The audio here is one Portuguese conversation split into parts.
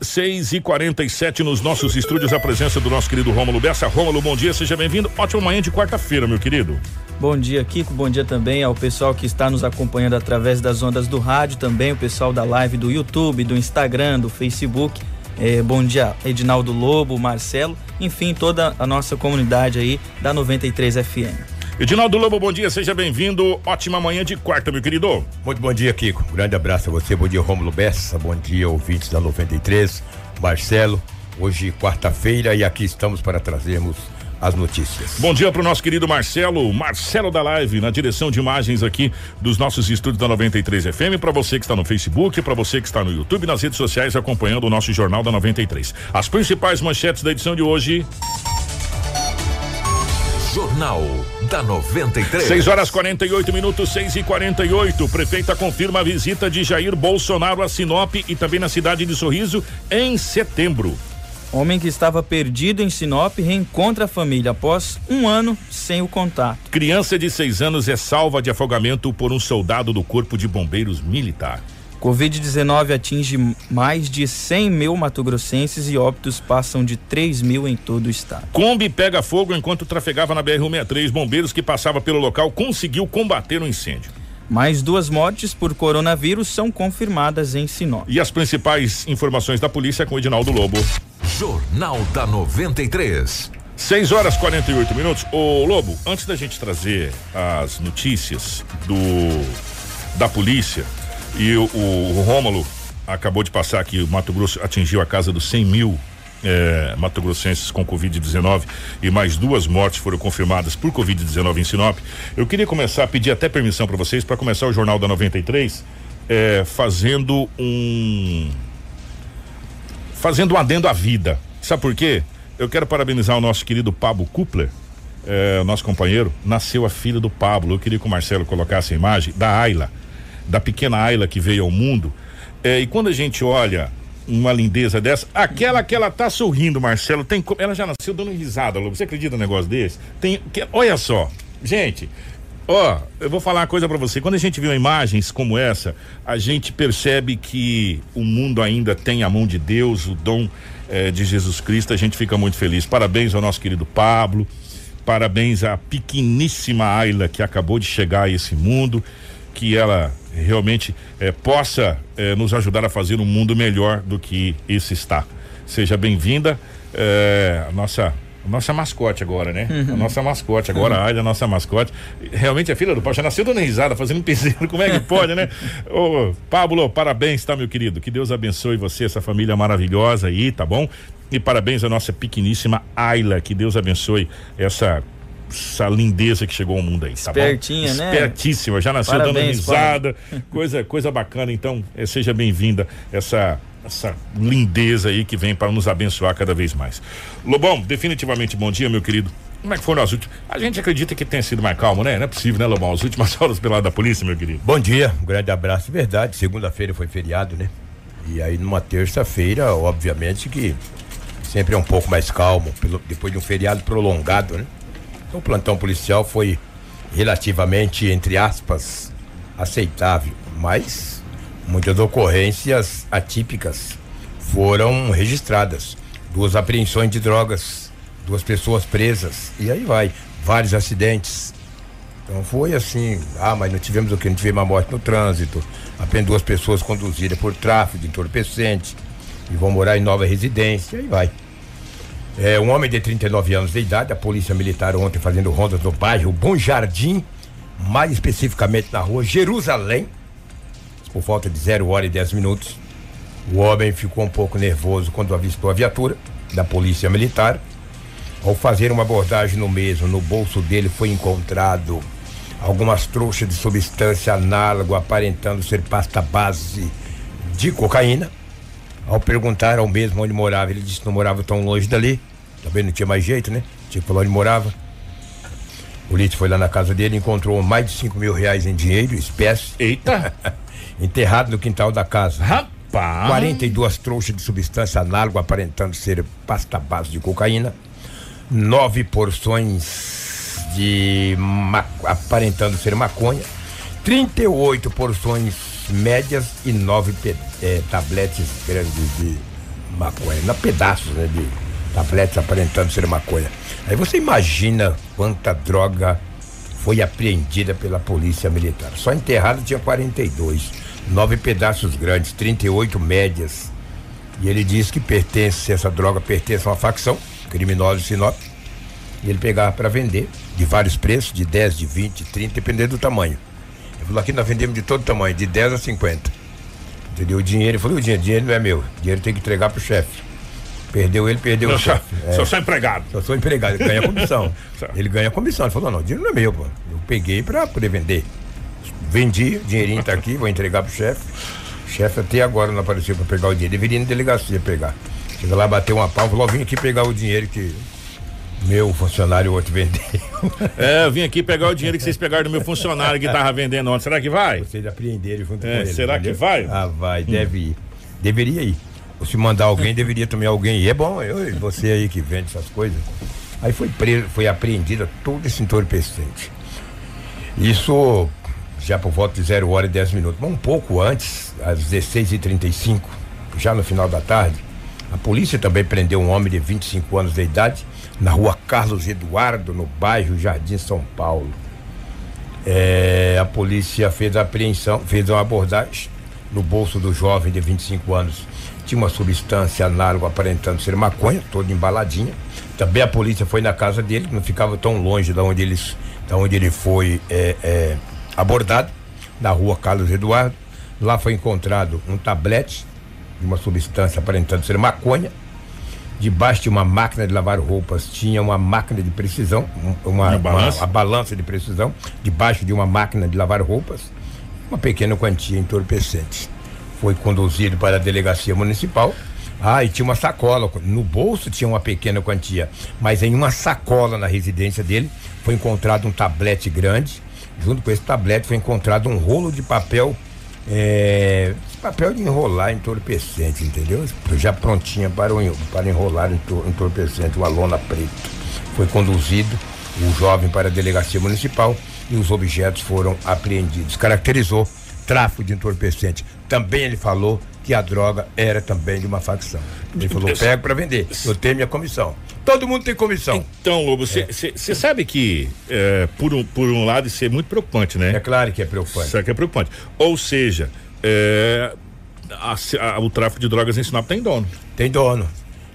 6 e 47 nos nossos estúdios, a presença do nosso querido Rômulo Bessa. Rômulo, bom dia, seja bem-vindo. Ótima manhã de quarta-feira, meu querido. Bom dia, Kiko. Bom dia também ao pessoal que está nos acompanhando através das ondas do rádio, também o pessoal da live do YouTube, do Instagram, do Facebook. É, bom dia, Edinaldo Lobo, Marcelo, enfim, toda a nossa comunidade aí da 93 FM. Edinaldo Lobo, bom dia, seja bem-vindo. Ótima manhã de quarta, meu querido. Muito bom dia, Kiko. Um grande abraço a você. Bom dia, Rômulo Bessa. Bom dia, ouvintes da 93. Marcelo, hoje quarta-feira e aqui estamos para trazermos as notícias. Bom dia para o nosso querido Marcelo, Marcelo da Live, na direção de imagens aqui dos nossos estúdios da 93 FM, para você que está no Facebook, para você que está no YouTube, nas redes sociais acompanhando o nosso Jornal da 93. As principais manchetes da edição de hoje. Jornal da 93. 6 horas 48 minutos, 6 e 48. Prefeita confirma a visita de Jair Bolsonaro a Sinop e também na cidade de Sorriso em setembro. Homem que estava perdido em Sinop reencontra a família após um ano sem o contato. Criança de seis anos é salva de afogamento por um soldado do Corpo de Bombeiros Militar. Covid-19 atinge mais de 100 mil matogrossenses e óbitos passam de 3 mil em todo o estado. Kombi pega fogo enquanto trafegava na BR-163. Bombeiros que passava pelo local conseguiu combater o incêndio. Mais duas mortes por coronavírus são confirmadas em Sinop. E as principais informações da polícia com Edinaldo Lobo. Jornal da 93. 6 horas 48 minutos. Ô Lobo, antes da gente trazer as notícias do da polícia, e o, o Rômulo acabou de passar aqui, o Mato Grosso atingiu a casa dos 100 mil é, Mato Grossenses com Covid-19 e mais duas mortes foram confirmadas por Covid-19 em Sinop. Eu queria começar, pedir até permissão para vocês para começar o Jornal da 93 é, fazendo um. fazendo um adendo à vida. Sabe por quê? Eu quero parabenizar o nosso querido Pablo Kupler, é, nosso companheiro. Nasceu a filha do Pablo. Eu queria que o Marcelo colocasse a imagem da Ayla da pequena Ayla que veio ao mundo. É, e quando a gente olha uma lindeza dessa, aquela que ela tá sorrindo, Marcelo, tem ela já nasceu dando risada, Lobo. Você acredita num negócio desse? Tem, que, olha só, gente, ó, eu vou falar uma coisa para você. Quando a gente vê imagens como essa, a gente percebe que o mundo ainda tem a mão de Deus, o dom eh, de Jesus Cristo. A gente fica muito feliz. Parabéns ao nosso querido Pablo. Parabéns à pequeníssima Ayla que acabou de chegar a esse mundo que ela realmente eh, possa eh, nos ajudar a fazer um mundo melhor do que esse está. Seja bem-vinda, eh, a nossa nossa mascote agora, né? Uhum. A nossa mascote, agora uhum. a nossa mascote. Realmente a filha do Pau já nasceu dando risada, fazendo piseiro, como é que pode, né? Ô, Pablo, parabéns, tá, meu querido? Que Deus abençoe você, essa família maravilhosa aí, tá bom? E parabéns à nossa pequeníssima Ayla, que Deus abençoe essa essa lindeza que chegou ao mundo aí, tá Espertinha, bom? né? Espertíssima, já nasceu Parabéns, dando risada, coisa, coisa bacana, então eh, seja bem-vinda essa essa lindeza aí que vem para nos abençoar cada vez mais. Lobão, definitivamente bom dia, meu querido. Como é que foram as últimas? A gente acredita que tenha sido mais calmo, né? Não é possível, né, Lobão? As últimas horas pelo lado da polícia, meu querido. Bom dia, um grande abraço. Verdade, segunda-feira foi feriado, né? E aí numa terça-feira, obviamente que sempre é um pouco mais calmo, pelo, depois de um feriado prolongado, né? O plantão policial foi relativamente, entre aspas, aceitável, mas muitas ocorrências atípicas foram registradas. Duas apreensões de drogas, duas pessoas presas, e aí vai. Vários acidentes. Então foi assim, ah, mas não tivemos o que? Não tivemos uma morte no trânsito, apenas duas pessoas conduzidas por tráfico de entorpecente e vão morar em nova residência, e aí vai. É, um homem de 39 anos de idade, a polícia militar ontem fazendo rondas no bairro Bom Jardim, mais especificamente na rua Jerusalém, por volta de 0 hora e 10 minutos. O homem ficou um pouco nervoso quando avistou a viatura da polícia militar. Ao fazer uma abordagem no mesmo, no bolso dele foi encontrado algumas trouxas de substância análoga aparentando ser pasta base de cocaína. Ao perguntar ao mesmo onde morava, ele disse que não morava tão longe dali. Também não tinha mais jeito, né? Tinha que falar onde morava. O polícia foi lá na casa dele, encontrou mais de 5 mil reais em dinheiro, espécie. Eita! enterrado no quintal da casa. Rapaz! 42 trouxas de substância análoga aparentando ser pasta base de cocaína. Nove porções de aparentando ser maconha. 38 porções médias e nove é, tabletes grandes de maconha, na pedaços, né? De tabletes aparentando ser maconha. Aí você imagina quanta droga foi apreendida pela polícia militar. Só enterrado tinha 42, nove pedaços grandes, 38 médias. E ele diz que pertence, essa droga pertence a uma facção criminosa de Sinop. E ele pegava para vender de vários preços, de 10, de 20, 30, dependendo do tamanho. Ele falou: aqui nós vendemos de todo tamanho, de 10 a 50. Entendeu? O dinheiro, eu falei: o dinheiro, o dinheiro não é meu, o dinheiro tem que entregar pro chefe. Perdeu ele, perdeu Não, o chefe. sou, sou só empregado. Eu sou empregado, ele ganha comissão. Ele ganha comissão. Ele falou: não, o dinheiro não é meu, pô. Eu peguei pra poder vender. Vendi, o dinheirinho tá aqui, vou entregar pro chefe. O chefe até agora não apareceu pra pegar o dinheiro. Deveria ir na delegacia pegar. Chega lá, bateu uma pau, falou: vim aqui pegar o dinheiro que meu funcionário outro vendeu. É, eu vim aqui pegar o dinheiro que vocês pegaram do meu funcionário que tava vendendo ontem. Será que vai? Vocês apreenderam junto É, com ele. será que vai? Ah, vai, deve ir. Deveria ir. Ou se mandar alguém, deveria também alguém ir. É bom, eu, você aí que vende essas coisas. Aí foi preso, foi apreendida todo esse entorpecente. Isso já por volta de 0 hora e 10 minutos. Mas um pouco antes, às 16h35, já no final da tarde, a polícia também prendeu um homem de 25 anos de idade na rua Carlos Eduardo, no bairro Jardim São Paulo. É, a polícia fez a apreensão, fez uma abordagem no bolso do jovem de 25 anos. Tinha uma substância análoga aparentando ser maconha, toda embaladinha. Também a polícia foi na casa dele, que não ficava tão longe da onde, eles, da onde ele foi é, é, abordado, na rua Carlos Eduardo. Lá foi encontrado um tablete de uma substância aparentando ser maconha. Debaixo de uma máquina de lavar roupas tinha uma máquina de precisão, um- uma, Uma balança? uma- a balança de precisão, debaixo de uma máquina de lavar roupas, uma pequena quantia entorpecente. Foi conduzido para a delegacia municipal. Ah, e tinha uma sacola. No bolso tinha uma pequena quantia, mas em uma sacola na residência dele foi encontrado um tablete grande. Junto com esse tablete foi encontrado um rolo de papel, é, papel de enrolar entorpecente, entendeu? Já prontinha para, o, para enrolar entor- entorpecente, uma lona preta. Foi conduzido o jovem para a delegacia municipal e os objetos foram apreendidos. Caracterizou tráfico de entorpecente. Também ele falou que a droga era também de uma facção. Ele falou: pego para vender. Eu tenho minha comissão. Todo mundo tem comissão. Então, Lobo, você sabe que, é, por, um, por um lado, isso é muito preocupante, né? É claro que é preocupante. Isso aqui é preocupante. Ou seja, é, a- a- o tráfico de drogas em Sinop tem dono. Tem dono.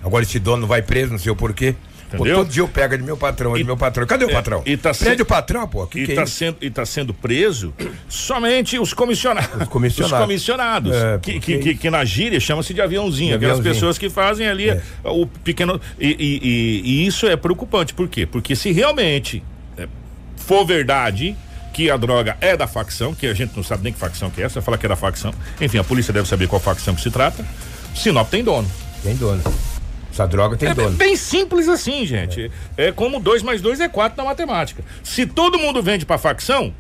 Agora esse dono vai preso, não sei o porquê. Pô, todo dia eu pego de meu patrão, E- de meu patrão. Cadê o É, patrão? e tá Prende se- o patrão, pô. Que e que é está isso? sendo, e tá sendo preso somente os comissionados. Os comissionados. Os comissionados. É, que, que, que, que na gíria chama-se de aviãozinho. De aquelas aviãozinho. pessoas que fazem ali É. o pequeno. E, e- e- e isso é preocupante. Por quê? Porque se realmente é, for verdade que a droga é da facção, que a gente não sabe nem que facção que é, você fala que é da facção. Enfim, a polícia deve saber qual facção que se trata. Sinop tem dono. Tem dono. Essa droga tem É dono. bem simples assim, gente. É, como 2 mais 2 é 4 na matemática. Se todo mundo vende pra facção,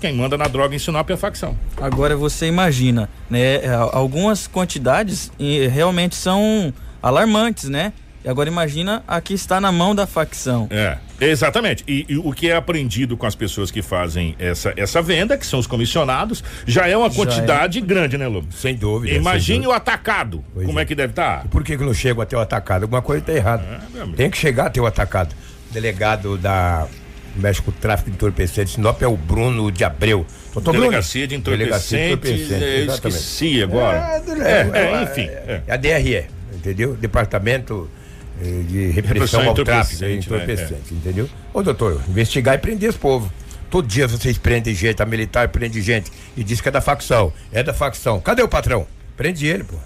quem manda na droga em Sinop é a facção. Agora você imagina, né? é, Algumas quantidades realmente são alarmantes, né? E agora imagina a que está na mão da facção. É, exatamente. E, e o que é aprendido com as pessoas que fazem essa, essa venda, que são os comissionados, já é uma Já quantidade grande, né, Lobo? Sem dúvida. Imagine sem o atacado. Pois como é. é. que deve estar? Por que, que não chega até o atacado? Alguma coisa está errada. É. Tem que chegar até o atacado. O delegado da mexe com o tráfico de entorpecentes, Sinop é o Bruno de Abreu. Doutor Bruno? Delegacia de Delegacia de entorpecentes, exatamente. esqueci agora. É, É, é, é, é, enfim. É, é. a DRE, entendeu? Departamento de Repressão ao Tráfico de entorpecente, né? Entendeu? Ô doutor, investigar e prender esse povo. Todo dia vocês prendem gente, a militar prende gente e diz que é da facção. É da facção. Cadê o patrão? Prende ele, pô.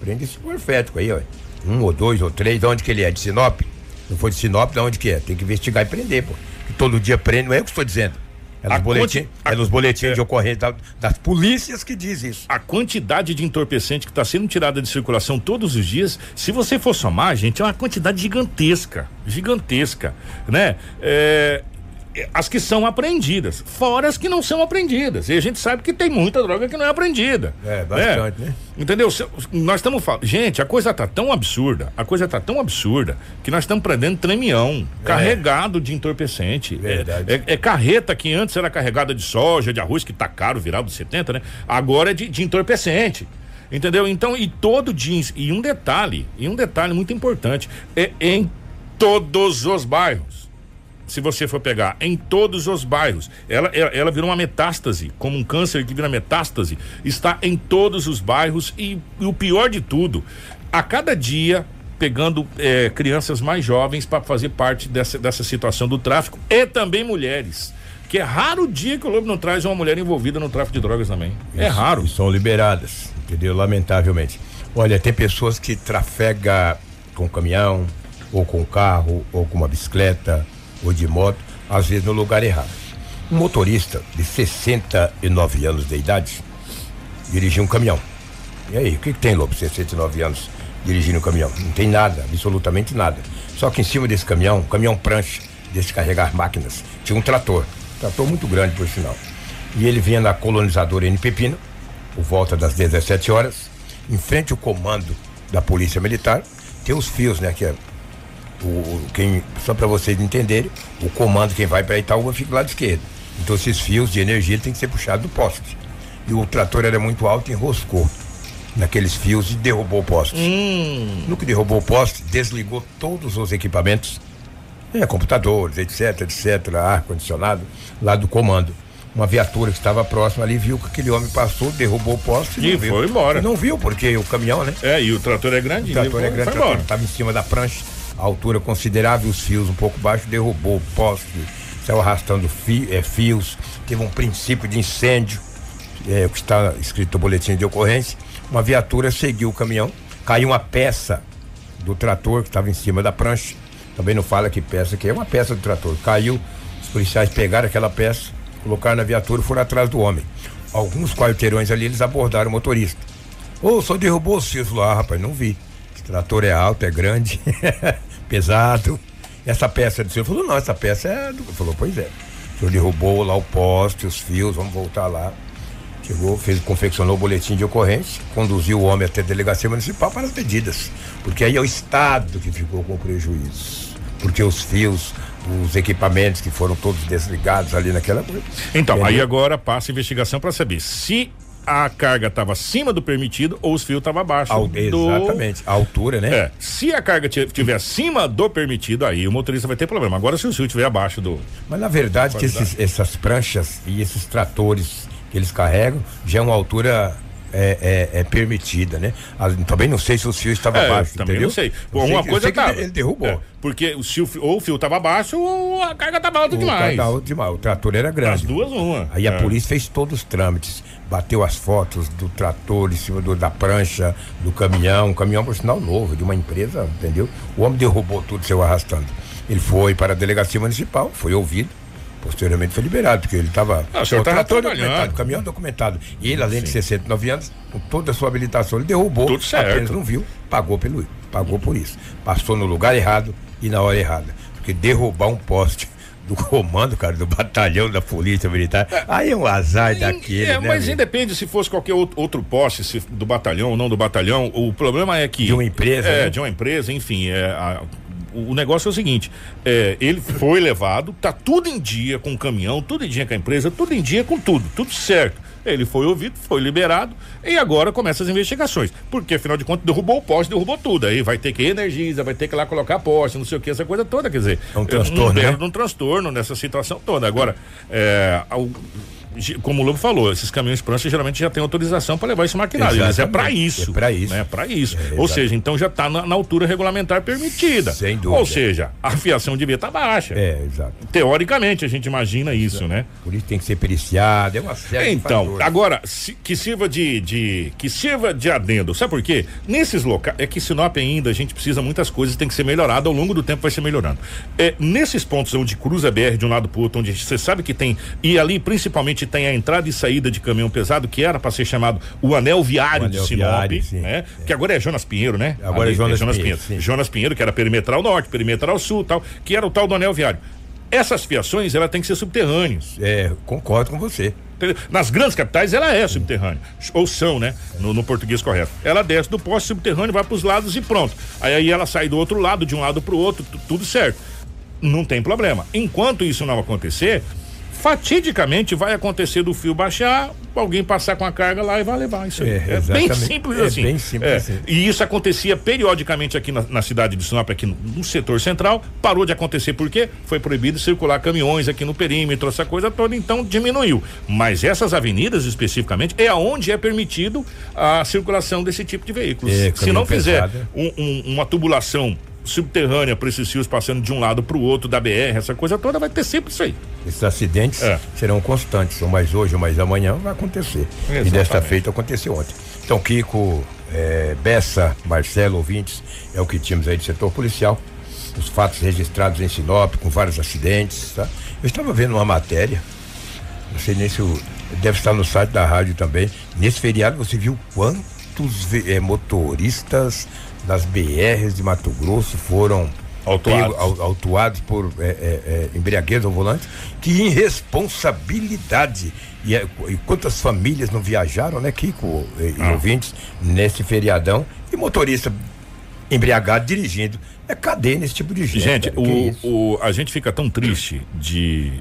Prende esse morfético aí, ó. Um ou dois ou três, de onde que ele é? De Sinop? Não foi de Sinop, de onde que é? Tem que investigar e prender, pô. Que todo dia prende, não é eu que estou dizendo. É nos boletins, a- é nos boletins é. de ocorrência da- das polícias que diz isso. a quantidade de entorpecente que está sendo tirada de circulação todos os dias, se você for somar, gente, é uma quantidade gigantesca, gigantesca, né? É, as que são apreendidas, fora as que não são apreendidas. E a gente sabe que tem muita droga que não é apreendida. É, bastante, né? Entendeu? Se- Nós estamos falando. Gente, a coisa tá tão absurda, a coisa tá tão absurda, que nós estamos prendendo tremião, carregado de entorpecente. É- Verdade. É, é carreta que antes era carregada de soja, de arroz, que tá caro, virado de 70, né? Agora é de, de entorpecente. Entendeu? Então, e todo dia, e um detalhe, e um detalhe muito importante, é em todos os bairros. Se você for pegar em todos os bairros, ela, ela, ela virou uma metástase, como um câncer que vira metástase, está em todos os bairros e, e o pior de tudo, a cada dia pegando eh, crianças mais jovens para fazer parte dessa, dessa situação do tráfico e também mulheres. Que é raro o dia que o Lobo não traz uma mulher envolvida no tráfico de drogas também. é Isso, raro. e São liberadas, entendeu? Lamentavelmente. Olha, tem pessoas que trafega com caminhão, ou com carro, ou com uma bicicleta, ou de moto, às vezes no lugar errado. Um motorista de 69 anos de idade dirigiu um caminhão. E aí, o que, que tem, Lobo, 69 anos dirigindo um caminhão? Não tem nada, absolutamente nada. Só que em cima desse caminhão, um caminhão prancha, desse carregar máquinas, tinha um trator. Um trator muito grande, por sinal. E ele vinha na colonizadora N Pepino, por volta das 17 horas, em frente ao comando da Polícia Militar. Tem os fios, né? Que é o, quem, só para vocês entenderem, o comando, quem vai para Itaúba fica lá de esquerda. Então esses fios de energia têm que ser puxados do poste. E o trator era muito alto e enroscou naqueles fios e derrubou o poste. No que derrubou o poste, desligou todos os equipamentos, é, computadores, etc, etc, ar-condicionado, lá do comando. Uma viatura que estava próxima ali viu que aquele homem passou, derrubou o poste E não viu. foi embora. E não viu, porque o caminhão, né? É, e o trator é grande. O trator é grande, estava em cima da prancha, altura considerável, os fios um pouco baixo, derrubou o poste, saiu arrastando fi- eh, fios, teve um princípio de incêndio, é, o que está escrito no boletim de ocorrência. Uma viatura seguiu o caminhão, caiu uma peça do trator que estava em cima da prancha. Também não fala que peça que é uma peça do trator. Caiu, os policiais pegaram aquela peça, colocaram na viatura e foram atrás do homem. Alguns quarteirões ali, eles abordaram o motorista. Ô, só derrubou os fios. Ah, rapaz, não vi. Esse trator é alto, é grande, pesado. Essa peça é do senhor falou, não, essa peça é do. Falou, pois é. O senhor derrubou lá o poste, os fios, vamos voltar lá. Chegou, fez, confeccionou o boletim de ocorrência, conduziu o homem até a delegacia municipal para as medidas. Porque aí é o Estado que ficou com prejuízo. Porque os fios, os equipamentos que foram todos desligados ali naquela coisa. Então, aí agora passa a investigação para saber se a carga estava acima do permitido ou os fios estavam abaixo. Al- do... Exatamente, a altura, né? É, se a carga estiver acima do permitido, aí o motorista vai ter problema. Agora, se o fio estiver abaixo do. Mas na verdade que esses- essas pranchas e esses tratores que eles carregam já é uma altura é, é- é permitida, né? As- também não sei se o fio estava É, abaixo, também entendeu? não sei. Eu Uma coisa que tava. ele, derrubou. É, porque o, fio- ou o fio estava abaixo ou a carga estava alta demais. cada outro demais. O trator era grande. As duas, uma. Aí a É. polícia fez todos os trâmites, bateu as fotos do trator em cima do- da prancha, do caminhão, um caminhão por sinal novo, de uma empresa, entendeu? O homem derrubou tudo, saiu arrastando. Ele foi para a delegacia municipal, foi ouvido, posteriormente foi liberado, porque ele estava. Ah, o senhor o tava trator trabalhando. documentado, o caminhão documentado. E ele, além de 69 anos, com toda a sua habilitação, ele derrubou. Tudo certo. Apenas não viu, pagou pelo pagou por isso. Passou no lugar errado e na hora errada. Porque derrubar um poste do comando, cara, do batalhão da polícia militar, aí é um azar daquele, É, né? mas amigo? independe se fosse qualquer outro, poste, se do batalhão ou não do batalhão, o problema é que. De uma empresa, É, né? de uma empresa, enfim. É, a- o, o negócio é o seguinte: é, ele foi levado, tá tudo em dia com o caminhão, tudo em dia com a empresa, tudo em dia com tudo, tudo certo. Ele foi ouvido, foi liberado e agora começa as investigações. Porque, afinal de contas, derrubou o poste, derrubou tudo. Aí vai ter que energiza, vai ter que ir lá colocar poste, não sei o que, essa coisa toda. Quer dizer, É um transtorno, um, né? um transtorno nessa situação toda. Agora, é, ao- como o Lobo falou, esses caminhões prancha geralmente já tem autorização para levar esse maquinário. Eles é para Exatamente, isso. é pra isso. Né? Para isso. É, Ou seja, então já está na, na altura regulamentar permitida. Sem dúvida. Ou seja, a fiação devia estar baixa. É, exato. Teoricamente, a gente imagina isso, né? Por isso tem que ser periciado, é uma série Então, agora, se- que sirva de, de- que sirva de adendo. Sabe por quê? Nesses locais, é que Sinop ainda a gente precisa muitas coisas, tem que ser melhorado, ao longo do tempo vai ser melhorando. É, nesses pontos onde cruza a BR de um lado pro outro, onde você sabe que tem, e ali principalmente tem a entrada e saída de caminhão pesado, que era para ser chamado o anel viário O de anel Sinop, viário, né? Que agora é Jonas Pinheiro, né? Agora é Jonas Pinheiro, Pinheiro. sim. Jonas Pinheiro, que era perimetral norte, perimetral sul, tal, que era o tal do anel viário. Essas fiações, ela tem que ser subterrâneas. É, concordo com você. Nas grandes capitais ela é subterrânea. Ou são, né? No, no português correto. Ela desce do poste subterrâneo, vai para os lados e pronto. Aí, aí ela sai do outro lado, de um lado para o outro, tu- tudo certo. Não tem problema. Enquanto isso não acontecer, fatidicamente vai acontecer do fio baixar alguém passar com a carga lá e vai levar isso aí. É, É, bem simples É assim. bem simples É. assim. E isso acontecia periodicamente aqui na, na cidade de Sinop, aqui no, no setor central. Parou de acontecer porque foi proibido circular caminhões aqui no perímetro, essa coisa toda, então diminuiu. Mas essas avenidas especificamente é onde é permitido a circulação desse tipo de veículos. É, Se não caminho fizer pesado. um- um- uma tubulação subterrânea para esses fios passando de um lado para o outro da BR, essa coisa toda, vai ter sempre isso aí. Esses acidentes É. serão constantes, ou mais hoje ou mais amanhã vai acontecer. E Exatamente. desta feita aconteceu ontem. Então, Kiko, é, Bessa, Marcelo, ouvintes, é o que tínhamos aí de setor policial. Os fatos registrados em Sinop, com vários acidentes. Tá? Eu estava vendo uma matéria, não sei nem se o, deve estar no site da rádio também. Nesse feriado você viu quantos eh, motoristas das BRs de Mato Grosso foram Autuados. pego- au- autuados por eh, eh, eh, embriaguez ao volante? Que irresponsabilidade! E, eh, e quantas famílias não viajaram, né, Kiko e, e Ah. ouvintes, nesse feriadão? E motorista embriagado dirigindo. É cadeia nesse tipo de gente. Gente, o, o, a gente fica tão triste de,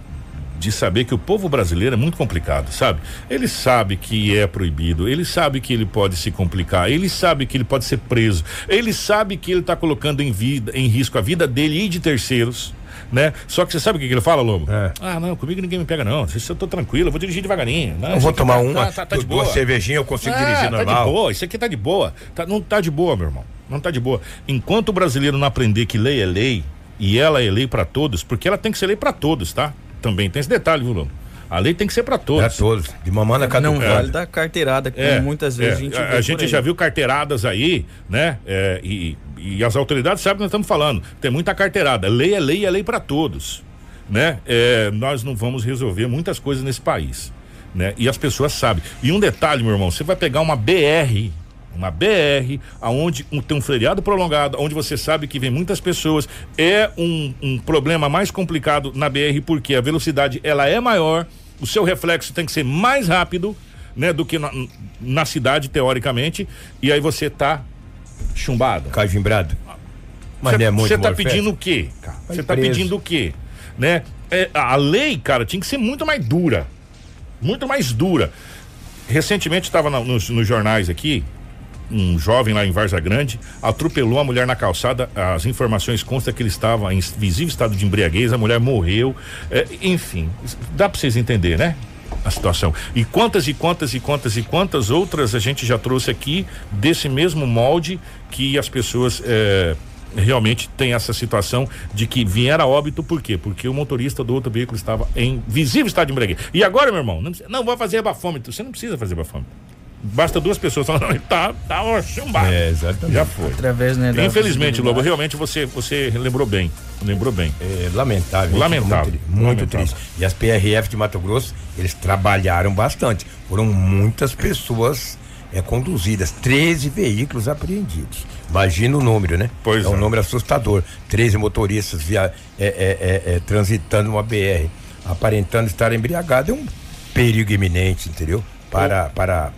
de saber que o povo brasileiro é muito complicado, sabe? Ele sabe que é proibido, ele sabe que ele pode se complicar, ele sabe que ele pode ser preso, ele sabe que ele está colocando em, vida, em risco a vida dele e de terceiros. Né? Só que você sabe o que, que ele fala, Lobo? É. Ah, não, comigo ninguém me pega, não. Se eu tô tranquilo, eu vou dirigir devagarinho. Não, Eu vou aqui tomar tá- uma, tá, tá, tá de boa. duas cervejinhas, eu consigo Ah, dirigir Tá de normal. boa, isso aqui tá de boa. Tá, não tá de boa, meu irmão. Não tá de boa. Enquanto o brasileiro não aprender que lei é lei e ela é lei pra todos, porque ela tem que ser lei pra todos, tá? Também tem esse detalhe, viu, Lobo? A lei tem que ser pra todos. Para todos. De mamãe na cada Não um. vale da carteirada, que É, muitas vezes é, a gente a, vê a gente aí. já viu carteiradas aí, né? É, e, e as autoridades sabem o que nós estamos falando. Tem muita carteirada. Lei é lei, é lei para todos, né? É, nós não vamos resolver muitas coisas nesse país, né? E as pessoas sabem. E um detalhe, meu irmão, você vai pegar uma BR, uma BR, aonde um- tem um feriado prolongado, onde você sabe que vem muitas pessoas, é um, um problema mais complicado na BR porque a velocidade ela é maior, o seu reflexo tem que ser mais rápido, né, do que na, na cidade teoricamente, e aí você tá chumbado. Cajimbrado. Mas não é muito Você tá pedindo o quê? Você tá preso. pedindo o quê? Né? É, a lei, cara, tinha que ser muito mais dura. Muito mais dura. Recentemente estava nos, nos jornais aqui, um jovem lá em Varza Grande atropelou a mulher na calçada. As informações constam que ele estava em visível estado de embriaguez, a mulher morreu. É, enfim, dá para vocês entenderem, né? A situação. E quantas e quantas e quantas e quantas outras a gente já trouxe aqui desse mesmo molde que as pessoas é, realmente têm essa situação de que vieram a óbito, por quê? Porque o motorista do outro veículo estava em visível estado de embriaguez. E agora, meu irmão, não, não vou fazer bafômetro. Você não precisa fazer bafômetro. Basta duas pessoas falando, tá, tá ó, chumbado. É, exatamente. Já foi. Através, né, Infelizmente, Lobo, realmente você, você lembrou bem. Lembrou bem. É lamentável. Lamentável. Muito, muito Lamentável. triste. E as PRF de Mato Grosso, eles trabalharam bastante. Foram muitas pessoas é, conduzidas, 13 veículos apreendidos. Imagina o número, né? Pois é um é. número assustador. 13 motoristas via, é, é, é, é, transitando uma BR, aparentando estar embriagado. É um perigo iminente, entendeu? Para, para,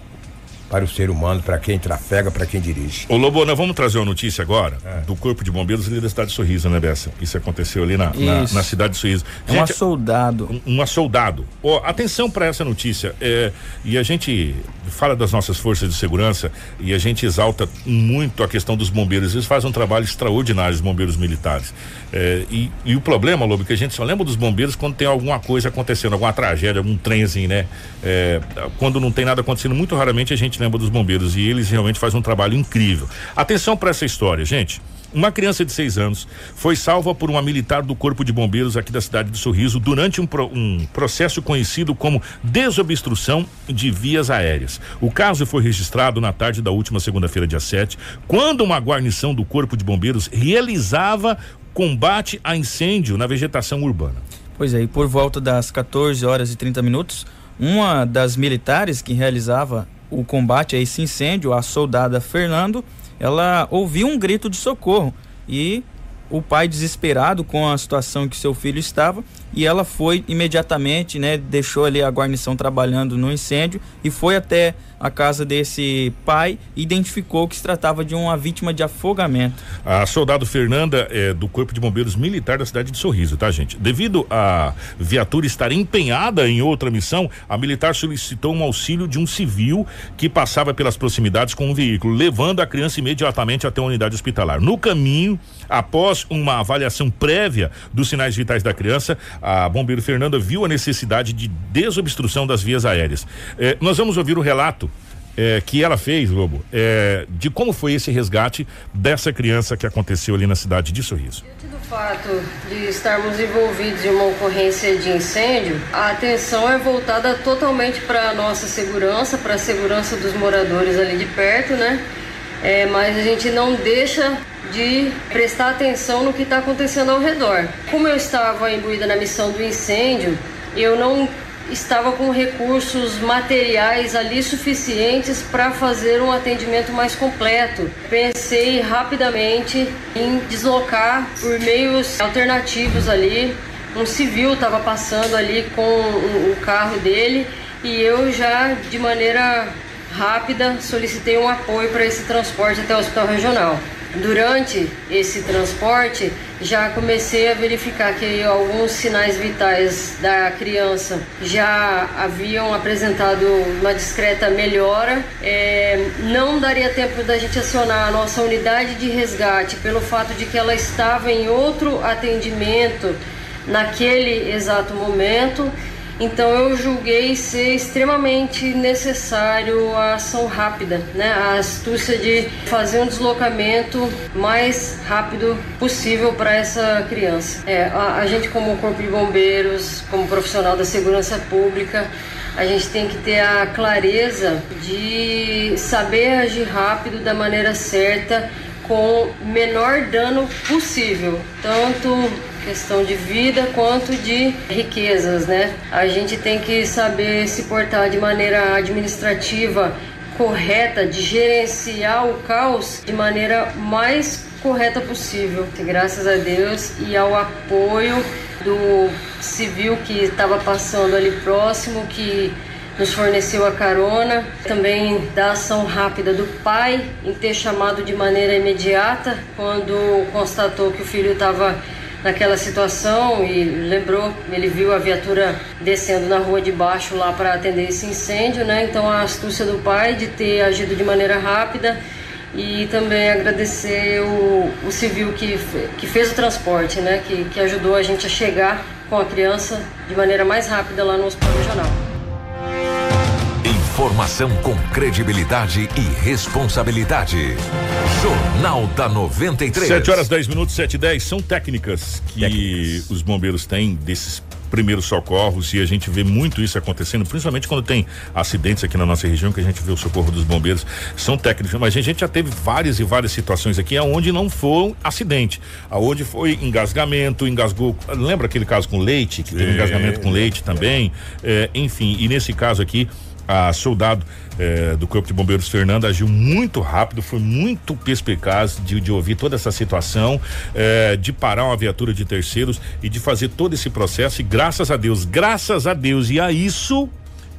para o ser humano, para quem trafega, para quem dirige. Ô Lobo, nós vamos trazer uma notícia agora É. do Corpo de Bombeiros ali da cidade de Sorriso, né, Bessa? Isso aconteceu ali na, na, na cidade de Sorriso. É um Gente, soldado. um, uma soldado. Ó, atenção para essa notícia. É, e a gente fala das nossas forças de segurança e a gente exalta muito a questão dos bombeiros. Eles fazem um trabalho extraordinário, os bombeiros militares. É, e, e o problema, Lobo, é que a gente só lembra dos bombeiros quando tem alguma coisa acontecendo, alguma tragédia, algum trem assim, né? É, quando não tem nada acontecendo, muito raramente a gente lembra dos bombeiros e eles realmente fazem um trabalho incrível. Atenção para essa história, gente. Uma criança de seis anos foi salva por uma militar do Corpo de Bombeiros aqui da cidade de Sorriso durante um, pro- um processo conhecido como desobstrução de vias aéreas. O caso foi registrado na tarde da última segunda-feira, dia 7, quando uma guarnição do Corpo de Bombeiros realizava combate a incêndio na vegetação urbana. Pois é, por volta das 14 horas e 30 minutos, uma das militares que realizava o combate a esse incêndio, a soldada Fernando, ela ouviu um grito de socorro e o pai desesperado com a situação que seu filho estava e ela foi imediatamente, né, deixou ali a guarnição trabalhando no incêndio e foi até a casa desse pai e identificou que se tratava de uma vítima de afogamento. A soldado Fernanda é do Corpo de Bombeiros Militar da cidade de Sorriso, tá, gente? Devido a viatura estar empenhada em outra missão, a militar solicitou um auxílio de um civil que passava pelas proximidades com um veículo, levando a criança imediatamente até a unidade hospitalar. No caminho, após uma avaliação prévia dos sinais vitais da criança, a bombeiro Fernanda viu a necessidade de desobstrução das vias aéreas. Eh, nós vamos ouvir o relato é, que ela fez, Lobo, é, de como foi esse resgate dessa criança que aconteceu ali na cidade de Sorriso. Diante do fato de estarmos envolvidos em uma ocorrência de incêndio, a atenção é voltada totalmente para a nossa segurança, para a segurança dos moradores ali de perto, né? É, mas a gente não deixa de prestar atenção no que está acontecendo ao redor. Como eu estava imbuída na missão do incêndio, eu não estava com recursos materiais ali suficientes para fazer um atendimento mais completo. Pensei rapidamente em deslocar por meios alternativos ali. Um civil estava passando ali com o carro dele e eu já de maneira rápida solicitei um apoio para esse transporte até o hospital regional. Durante esse transporte, já comecei a verificar que alguns sinais vitais da criança já haviam apresentado uma discreta melhora. É, não daria tempo da gente acionar a nossa unidade de resgate pelo fato de que ela estava em outro atendimento naquele exato momento então eu julguei ser extremamente necessário a ação rápida, né? A astúcia de fazer um deslocamento mais rápido possível para essa criança. É, a, a gente como corpo de bombeiros, como profissional da segurança pública, a gente tem que ter a clareza de saber agir rápido da maneira certa com menor dano possível, tanto questão de vida quanto de riquezas, né? A gente tem que saber se portar de maneira administrativa correta, de gerenciar o caos de maneira mais correta possível. Graças a Deus e ao apoio do civil que estava passando ali próximo, que nos forneceu a carona, também da ação rápida do pai em ter chamado de maneira imediata quando constatou que o filho estava naquela situação e lembrou, ele viu a viatura descendo na rua de baixo lá para atender esse incêndio, né? Então a astúcia do pai de ter agido de maneira rápida e também agradecer o, o civil que, que fez o transporte, né? Que, que ajudou a gente a chegar com a criança de maneira mais rápida lá no hospital regional. Informação com credibilidade e responsabilidade. Jornal da 93. 7 horas 10 minutos, 7 e 10 são técnicas que técnicas. os bombeiros têm desses primeiros socorros e a gente vê muito isso acontecendo, principalmente quando tem acidentes aqui na nossa região, que a gente vê o socorro dos bombeiros, são técnicos, mas a gente já teve várias e várias situações aqui onde não foi acidente, aonde foi engasgamento, engasgou, lembra aquele caso com leite, que Sim. teve engasgamento com leite também, é, enfim, e nesse caso aqui a soldado eh, do Corpo de Bombeiros Fernanda agiu muito rápido, foi muito perspicaz de, de ouvir toda essa situação, eh, de parar uma viatura de terceiros e de fazer todo esse processo. E graças a Deus, graças a Deus, e a isso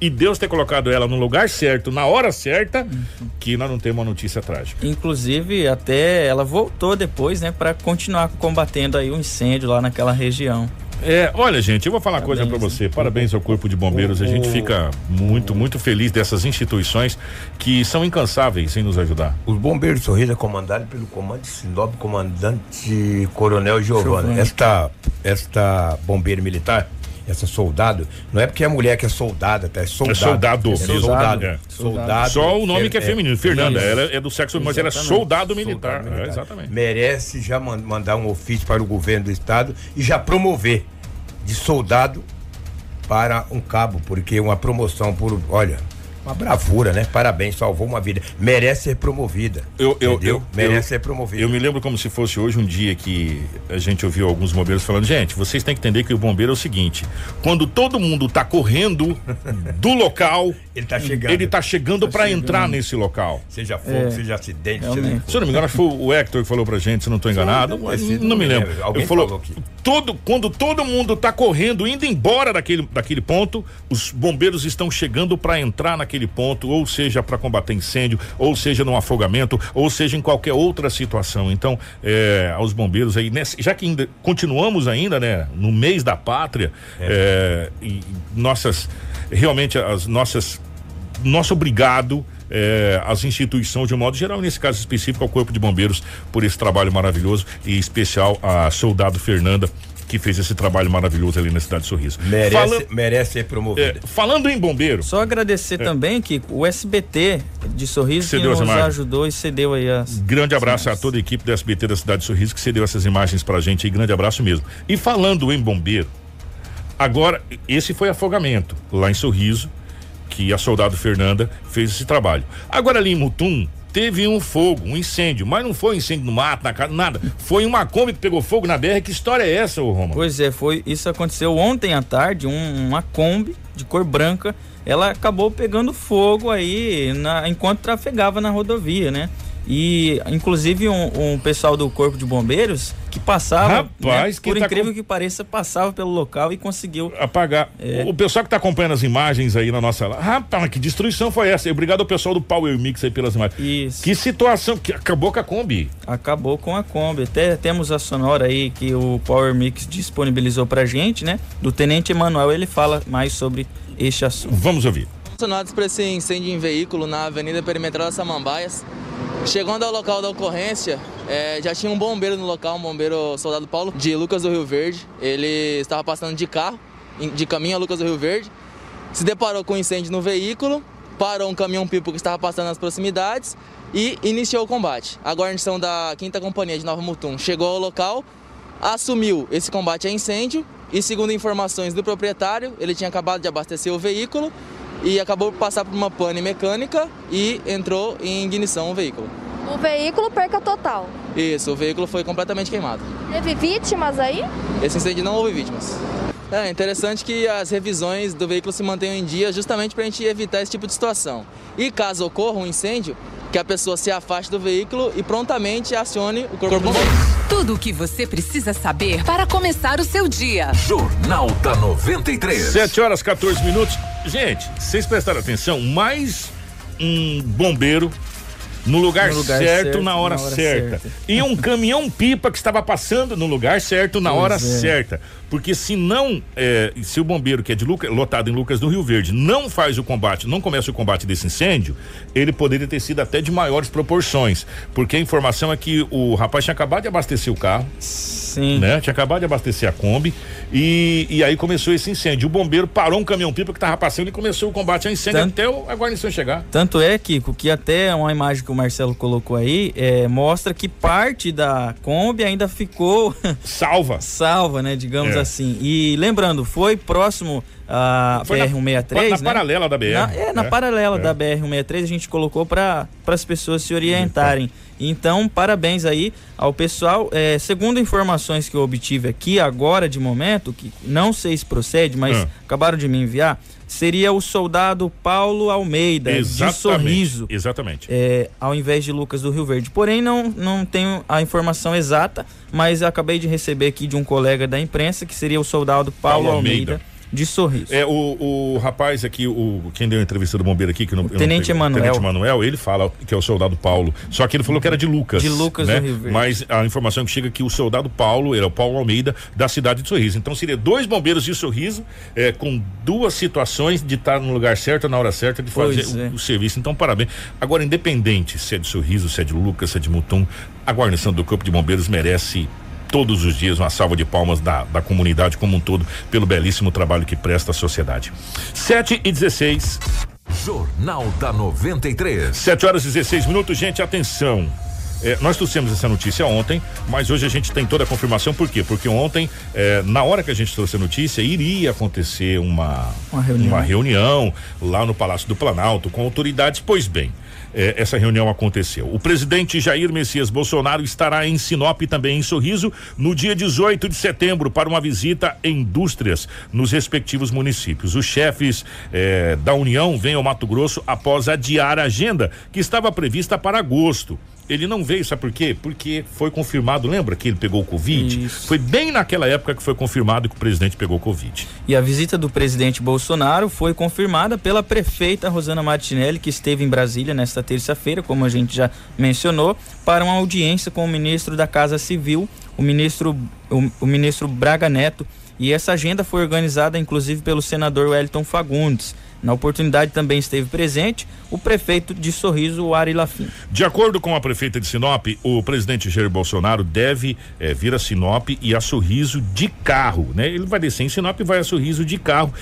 e Deus ter colocado ela no lugar certo, na hora certa, uhum. que nós não temos uma notícia trágica. Inclusive, até ela voltou depois, né, para continuar combatendo aí o incêndio lá naquela região. É, olha, gente, eu vou falar uma coisa para você. Parabéns ao Corpo de Bombeiros. A gente fica muito, muito feliz dessas instituições que são incansáveis em nos ajudar. Os bombeiros de Sorriso é comandado pelo comandante Sinop, comandante Coronel Giovanni. Esta, esta bombeira militar, essa soldado, não é porque é mulher que é soldada, tá? É soldado. É soldado. É soldado. É. soldado. Só o nome é, que é, é feminino. Fernanda, ela é do sexo, mas ela é soldado militar. Soldado militar. É, exatamente. Merece já mandar um ofício para o governo do estado e já promover de soldado para um cabo, porque uma promoção por, olha, uma bravura, né? Parabéns, salvou uma vida. Merece ser promovida. Eu, eu, eu Merece eu, ser promovida. Eu me lembro como se fosse hoje um dia que a gente ouviu alguns bombeiros falando: gente, vocês têm que entender que o bombeiro é o seguinte: quando todo mundo tá correndo do local, Ele tá chegando. Ele tá chegando para entrar nesse local. Seja fogo, É. seja acidente, Realmente. Se eu não me engano, acho que foi o Hector que falou pra gente, se eu não tô enganado. Sim, sim, não, me lembro. Alguém Ele falou, falou aqui. todo, quando todo mundo tá correndo, indo embora daquele, daquele ponto, os bombeiros estão chegando para entrar naquele ponto, ou seja, para combater incêndio, ou seja, num afogamento, ou seja, em qualquer outra situação. Então, é, aos bombeiros aí, nessa- já que ainda continuamos ainda, né, no mês da pátria, é, e nossas, realmente as nossas nosso obrigado eh, às instituições de um modo geral, nesse caso específico ao Corpo de Bombeiros por esse trabalho maravilhoso e especial a soldado Fernanda que fez esse trabalho maravilhoso ali na cidade de Sorriso. Merece, Fala- merece ser promovido. falando em bombeiro, Só agradecer também que o SBT de Sorriso que Cedeu as nos imagens. ajudou e cedeu aí as. grande abraço a imagens. toda a equipe da SBT da cidade de Sorriso que cedeu essas imagens pra gente aí, grande abraço mesmo. E falando em bombeiro, agora esse foi afogamento lá em Sorriso, que a soldado Fernanda fez esse trabalho. Agora ali em Mutum teve um fogo, um incêndio, mas não foi um incêndio no mato, na casa, nada. Foi uma Kombi que pegou fogo na BR. Que história é essa, ô Roma? Pois é, foi isso aconteceu ontem à tarde, um- uma Kombi de cor branca, ela acabou pegando fogo aí na- enquanto trafegava na rodovia, né? E inclusive um, um pessoal do corpo de bombeiros que passava, Rapaz, né, por tá incrível com- que pareça, passava pelo local e conseguiu apagar. É. O pessoal que tá acompanhando as imagens aí na nossa. Rapaz, que destruição foi essa? E Obrigado ao pessoal do Power Mix aí pelas imagens. isso. Que situação, que acabou com a Kombi. Acabou com a Kombi. Até temos a sonora aí que o Power Mix disponibilizou pra gente, né? Do Tenente Emanuel, ele fala mais sobre este assunto. Vamos ouvir. Acionados para esse incêndio em veículo na Avenida Perimetral das Samambaias. Chegando ao local da ocorrência, eh, já tinha um bombeiro no local, um bombeiro soldado Paulo, de Lucas do Rio Verde. Ele estava passando de carro, de caminho a Lucas do Rio Verde. Se deparou com um incêndio no veículo, parou um caminhão-pipo que estava passando nas proximidades e iniciou o combate. A guarnição da 5 Companhia de Nova Mutum chegou ao local, assumiu esse combate a incêndio e, segundo informações do proprietário, ele tinha acabado de abastecer o veículo e acabou por passar por uma pane mecânica e entrou em ignição o veículo. O veículo perca total. Isso, o veículo foi completamente queimado. Teve vítimas aí? Esse incêndio não houve vítimas. É interessante que as revisões do veículo se mantenham em dia justamente para a gente evitar esse tipo de situação. E caso ocorra um incêndio, que a pessoa se afaste do veículo e prontamente acione o corpo de bombeiros. Tudo o que você precisa saber para começar o seu dia. Jornal da 93. 7 horas 14 minutos. Gente, vocês prestaram atenção? Mais um bombeiro no lugar, No lugar certo, certo, na hora, na hora certa. certa. E um caminhão pipa que estava passando no lugar certo, na Pois hora é. certa. Porque se não, é, se o bombeiro que é de Luca, lotado em Lucas do Rio Verde não faz o combate, não começa o combate desse incêndio, ele poderia ter sido até de maiores proporções. Porque a informação é que o rapaz tinha acabado de abastecer o carro, Sim. né? Tinha acabado de abastecer a Kombi e, e aí começou esse incêndio. O bombeiro parou um caminhão-pipa que tava passando e começou o combate ao incêndio Tanto- até o- a guarnição chegar. Tanto é, Kiko, que até uma imagem que o Marcelo colocou aí é, mostra que parte da Kombi ainda ficou Salva. salva, né? Digamos É. assim. E lembrando, foi próximo à Foi na- BR-163. na né? paralela da BR, Na- é, na né? paralela É. da BR-163 a gente colocou para as pessoas se orientarem. Então, parabéns aí ao pessoal. É, segundo informações que eu obtive aqui agora de momento, que não sei se procede, mas Ah. acabaram de me enviar, seria o soldado Paulo Almeida, de Sorriso Exatamente. é, ao invés de Lucas do Rio Verde. Porém, não, não tenho a informação exata, mas acabei de receber aqui de um colega da imprensa que seria o soldado Paulo, Paulo Almeida. Almeida. De Sorriso. É, o, o rapaz aqui, o, quem deu a entrevista do bombeiro aqui, que não, Tenente Emanuel. Tenente Emanuel, ele fala que é o soldado Paulo. Só que ele falou que era de Lucas. De Lucas né? do Rio Verde. Mas a informação que chega é que o soldado Paulo, ele é o Paulo Almeida, da cidade de Sorriso. Então seria dois bombeiros de Sorriso, é, com duas situações de estar no lugar certo, na hora certa, de fazer o, é. o serviço. Então, parabéns. Agora, independente se é de Sorriso, se é de Lucas, se é de Mutum, a guarnição do Corpo de Bombeiros merece todos os dias uma salva de palmas da, da comunidade como um todo pelo belíssimo trabalho que presta à sociedade. 7 e 16. Jornal da 93. 7 horas e 16 minutos, gente, atenção. É, nós trouxemos essa notícia ontem, mas hoje a gente tem toda a confirmação. Por quê? Porque ontem, é, na hora que a gente trouxe a notícia, iria acontecer uma, Uma reunião. uma reunião lá no Palácio do Planalto com autoridades. Pois bem, é, essa reunião aconteceu. O presidente Jair Messias Bolsonaro estará em Sinop e também em Sorriso no dia 18 de setembro para uma visita em indústrias nos respectivos municípios. Os chefes eh, da União vêm ao Mato Grosso após adiar a agenda que estava prevista para agosto. Ele não veio, sabe por quê? Porque foi confirmado, lembra que ele pegou o Covid? Isso. Foi bem naquela época que foi confirmado que o presidente pegou o Covid. E a visita do presidente Bolsonaro foi confirmada pela prefeita Rosana Martinelli, que esteve em Brasília nesta terça-feira, como a gente já mencionou, para uma audiência com o ministro da Casa Civil, o ministro, o, o ministro Braga Neto. E essa agenda foi organizada inclusive pelo senador Wellington Fagundes. Na oportunidade também esteve presente o prefeito de Sorriso, Ari Lafim. De acordo com a prefeita de Sinop, o presidente Jair Bolsonaro deve eh, vir a Sinop e a Sorriso de carro, né? Ele vai descer em Sinop e vai a Sorriso de carro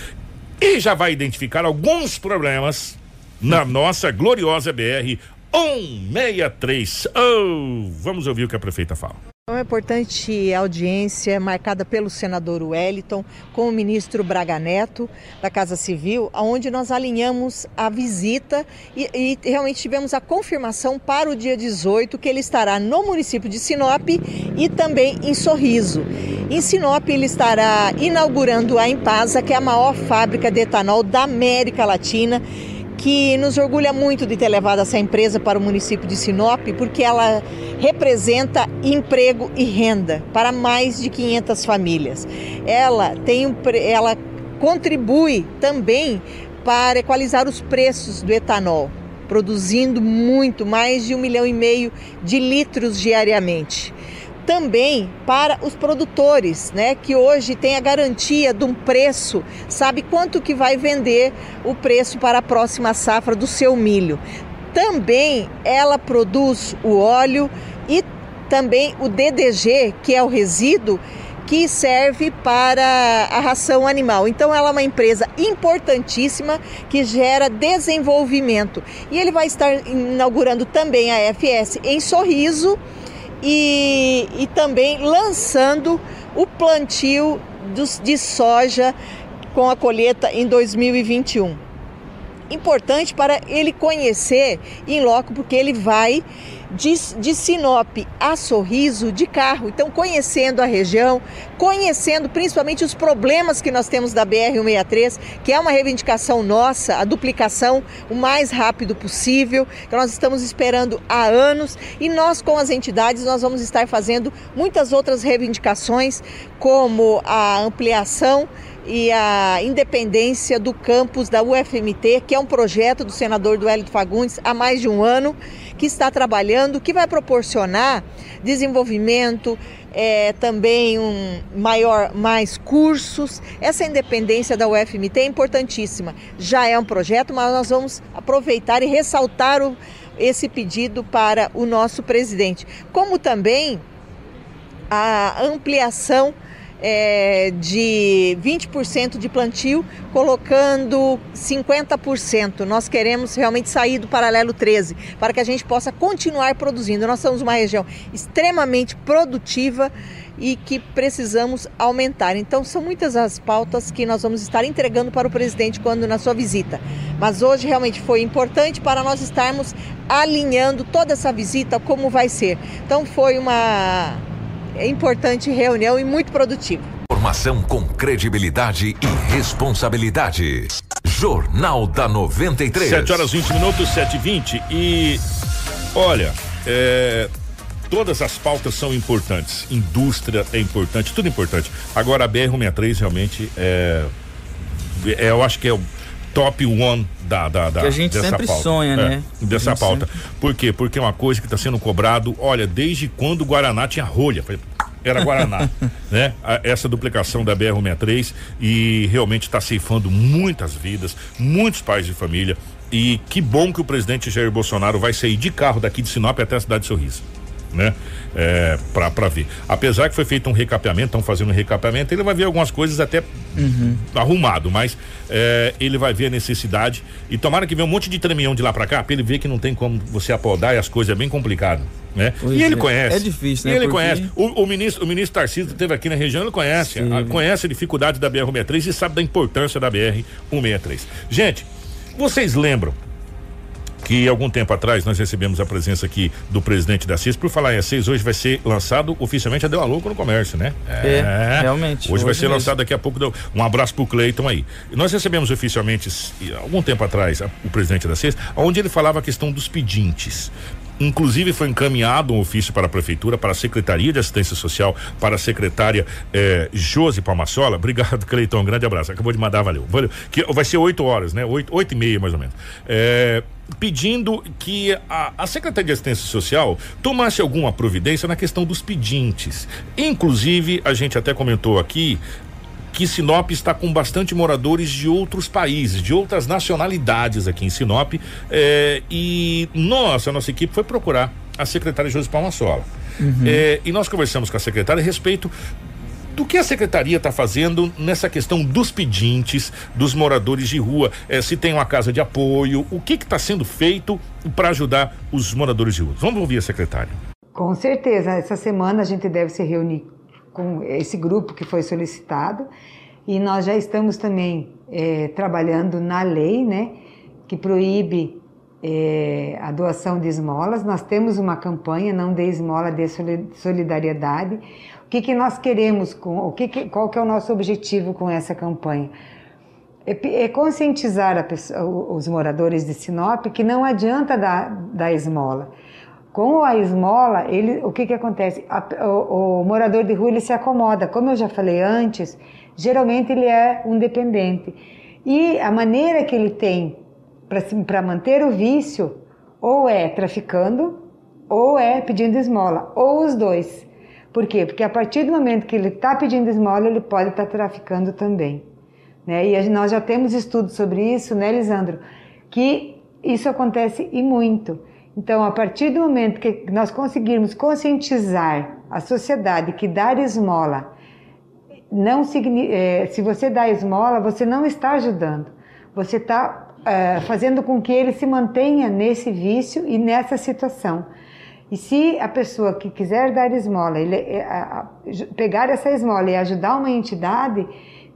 e já vai identificar alguns problemas na nossa gloriosa BR 163. Oh, vamos ouvir o que a prefeita fala. É uma importante audiência marcada pelo senador Wellington com o ministro Braga Neto da Casa Civil, onde nós alinhamos a visita e, e realmente tivemos a confirmação para o dia 18 que ele estará no município de Sinop e também em Sorriso. Em Sinop ele estará inaugurando a Impasa, que é a maior fábrica de etanol da América Latina que nos orgulha muito de ter levado essa empresa para o município de Sinop, porque ela representa emprego e renda para mais de 500 famílias. Ela tem ela contribui também para equalizar os preços do etanol, produzindo muito, mais de um milhão e meio de litros diariamente também para os produtores, né, que hoje tem a garantia de um preço, sabe quanto que vai vender o preço para a próxima safra do seu milho. Também ela produz o óleo e também o DDG, que é o resíduo que serve para a ração animal. Então ela é uma empresa importantíssima que gera desenvolvimento. E ele vai estar inaugurando também a FS em Sorriso e, e também lançando o plantio dos, de soja com a colheita em 2021. Importante para ele conhecer em loco, porque ele vai de, de Sinop a Sorriso de carro. Então, conhecendo a região, conhecendo principalmente os problemas que nós temos da BR-163, que é uma reivindicação nossa, a duplicação o mais rápido possível, que nós estamos esperando há anos. E nós, com as entidades, nós vamos estar fazendo muitas outras reivindicações, como a ampliação e a independência do campus da UFMT, que é um projeto do senador Duélio Fagundes há mais de um ano, que está trabalhando, que vai proporcionar desenvolvimento, é, também um maior, mais cursos. Essa independência da UFMT é importantíssima. Já é um projeto, mas nós vamos aproveitar e ressaltar o, esse pedido para o nosso presidente. Como também a ampliação é, de 20% de plantio, colocando 50%. Nós queremos realmente sair do paralelo 13 para que a gente possa continuar produzindo. Nós somos uma região extremamente produtiva e que precisamos aumentar. Então, são muitas as pautas que nós vamos estar entregando para o presidente quando na sua visita. Mas hoje realmente foi importante para nós estarmos alinhando toda essa visita, como vai ser. Então, foi uma importante reunião e muito produtiva. Informação com credibilidade e responsabilidade. Jornal da 93. 7 horas 20 minutos, 7 e 20 e olha, é, todas as pautas são importantes. Indústria é importante, tudo importante. Agora a BR-163 realmente é, é, eu acho que é o top one da, da, da Que a gente sempre pauta. sonha, É, né? Dessa pauta. Por quê? Porque é uma coisa que está sendo cobrado, olha, desde quando o Guaraná tinha rolha. Era Guaraná, né? Essa duplicação da BR-163 e realmente está ceifando muitas vidas, muitos pais de família. E que bom que o presidente Jair Bolsonaro vai sair de carro daqui de Sinop até a cidade de Sorriso. Né? É, pra, pra ver. Apesar que foi feito um recapeamento, estão fazendo um recapeamento, ele vai ver algumas coisas até Uhum. arrumado, mas é, ele vai ver a necessidade e tomara que venha um monte de tremião de lá pra cá, pra ele ver que não tem como você apodar e as coisas é bem complicado, né? Pois e ele é. conhece. É difícil, né? E ele Porque- conhece. O, o ministro, o ministro Tarcísio esteve aqui na região, ele conhece, a- conhece a dificuldade da BR-163 e sabe da importância da BR-163. Gente, vocês lembram que algum tempo atrás nós recebemos a presença aqui do presidente da CIS. Por falar em A6, hoje vai ser lançado oficialmente a Deu a Louco no comércio, né? É, realmente, Hoje, vai hoje ser mesmo. lançado daqui a pouco. Um abraço pro Cleiton aí. Nós recebemos oficialmente, algum tempo atrás, a- o presidente da CIS, onde ele falava a questão dos pedintes. Inclusive foi encaminhado um ofício para a prefeitura, para a Secretaria de Assistência Social, para a secretária eh, Josi Palmassola. Obrigado, Cleiton. Um grande abraço. Acabou de mandar, valeu. valeu. Que vai ser oito horas, né? Oito, oito e meia, mais ou menos. Eh, pedindo que a, a Secretaria de Assistência Social tomasse alguma providência na questão dos pedintes. Inclusive, a gente até comentou aqui que Sinop está com bastante moradores de outros países, de outras nacionalidades aqui em Sinop. eh, e nós, a nossa equipe, foi procurar a secretária Josi Palmassola. Eh, e nós conversamos com a secretária a respeito do que a secretaria está fazendo nessa questão dos pedintes, dos moradores de rua, eh, se tem uma casa de apoio, o que está sendo feito para ajudar os moradores de rua. Vamos ouvir a secretária. Com certeza, essa semana a gente deve se reunir com esse grupo que foi solicitado e nós já estamos também eh, trabalhando na lei, né, que proíbe eh, a doação de esmolas. Nós temos uma campanha, não dê esmola, dê soli- solidariedade. O que, que nós queremos com, o que, que qual que é o nosso objetivo com essa campanha? é, é conscientizar pessoa- os moradores de Sinop que não adianta dar, dar esmola. Com a esmola, ele, o que, que acontece? A- o, o morador de rua ele se acomoda. Como eu já falei antes, geralmente ele é um dependente. E a maneira que ele tem para manter o vício, ou é traficando, ou é pedindo esmola, ou os dois. Por quê? Porque a partir do momento que ele está pedindo esmola, ele pode estar traficando também. Né? E nós já temos estudos sobre isso, né, Lisandro? Que isso acontece e muito. Então, a partir do momento que nós conseguirmos conscientizar a sociedade que dar esmola não eh, se você dá esmola, você não está ajudando. Você está eh, fazendo com que ele se mantenha nesse vício e nessa situação. E se a pessoa que quiser dar esmola, ele, eh, a- a- pegar essa esmola e ajudar uma entidade,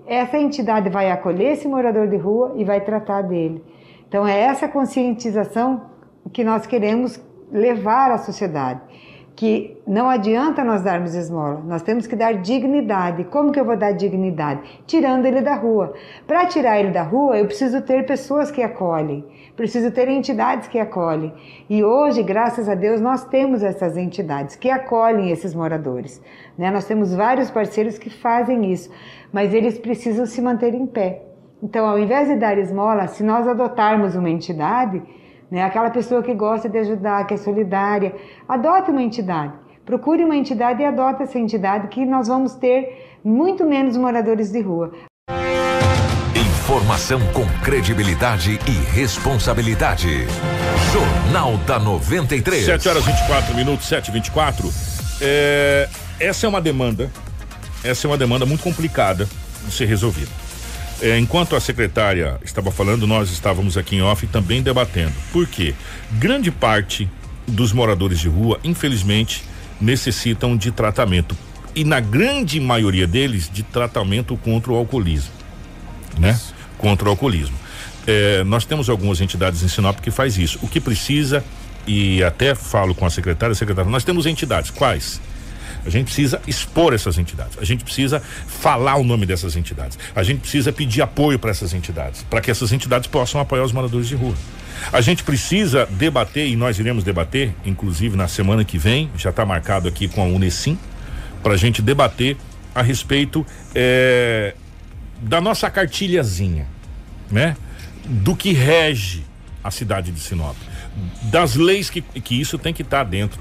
essa entidade vai acolher esse morador de rua e vai tratar dele. Então é essa conscientização que nós queremos levar à sociedade, que não adianta nós darmos esmola, nós temos que dar dignidade. Como que eu vou dar dignidade? Tirando ele da rua. Para tirar ele da rua, eu preciso ter pessoas que acolhem, preciso ter entidades que acolhem. E hoje, graças a Deus, nós temos essas entidades que acolhem esses moradores. né? Nós temos vários parceiros que fazem isso, mas eles precisam se manter em pé. Então, ao invés de dar esmola, se nós adotarmos uma entidade, né, aquela pessoa que gosta de ajudar, que é solidária, adote uma entidade. Procure uma entidade e adote essa entidade, que nós vamos ter muito menos moradores de rua. Informação com credibilidade e responsabilidade. Jornal da 93. 7 horas 24 minutos, 7 e 24 é, Essa é uma demanda, essa é uma demanda muito complicada de ser resolvida. É, enquanto a secretária estava falando, nós estávamos aqui em off também debatendo. Por quê? Grande parte dos moradores de rua, infelizmente, necessitam de tratamento. E na grande maioria deles, de tratamento contra o alcoolismo. Né? Contra o alcoolismo. É, nós temos algumas entidades em Sinop que faz isso. O que precisa, e até falo com a secretária, secretária, nós temos entidades. Quais? A gente precisa expor essas entidades. A gente precisa falar o nome dessas entidades. A gente precisa pedir apoio para essas entidades, para que essas entidades possam apoiar os moradores de rua. A gente precisa debater, e nós iremos debater, inclusive na semana que vem, já está marcado aqui com a Unesim, para a gente debater a respeito eh, da nossa cartilhazinha, né? Do que rege a cidade de Sinop, das leis que, que isso tem que estar dentro,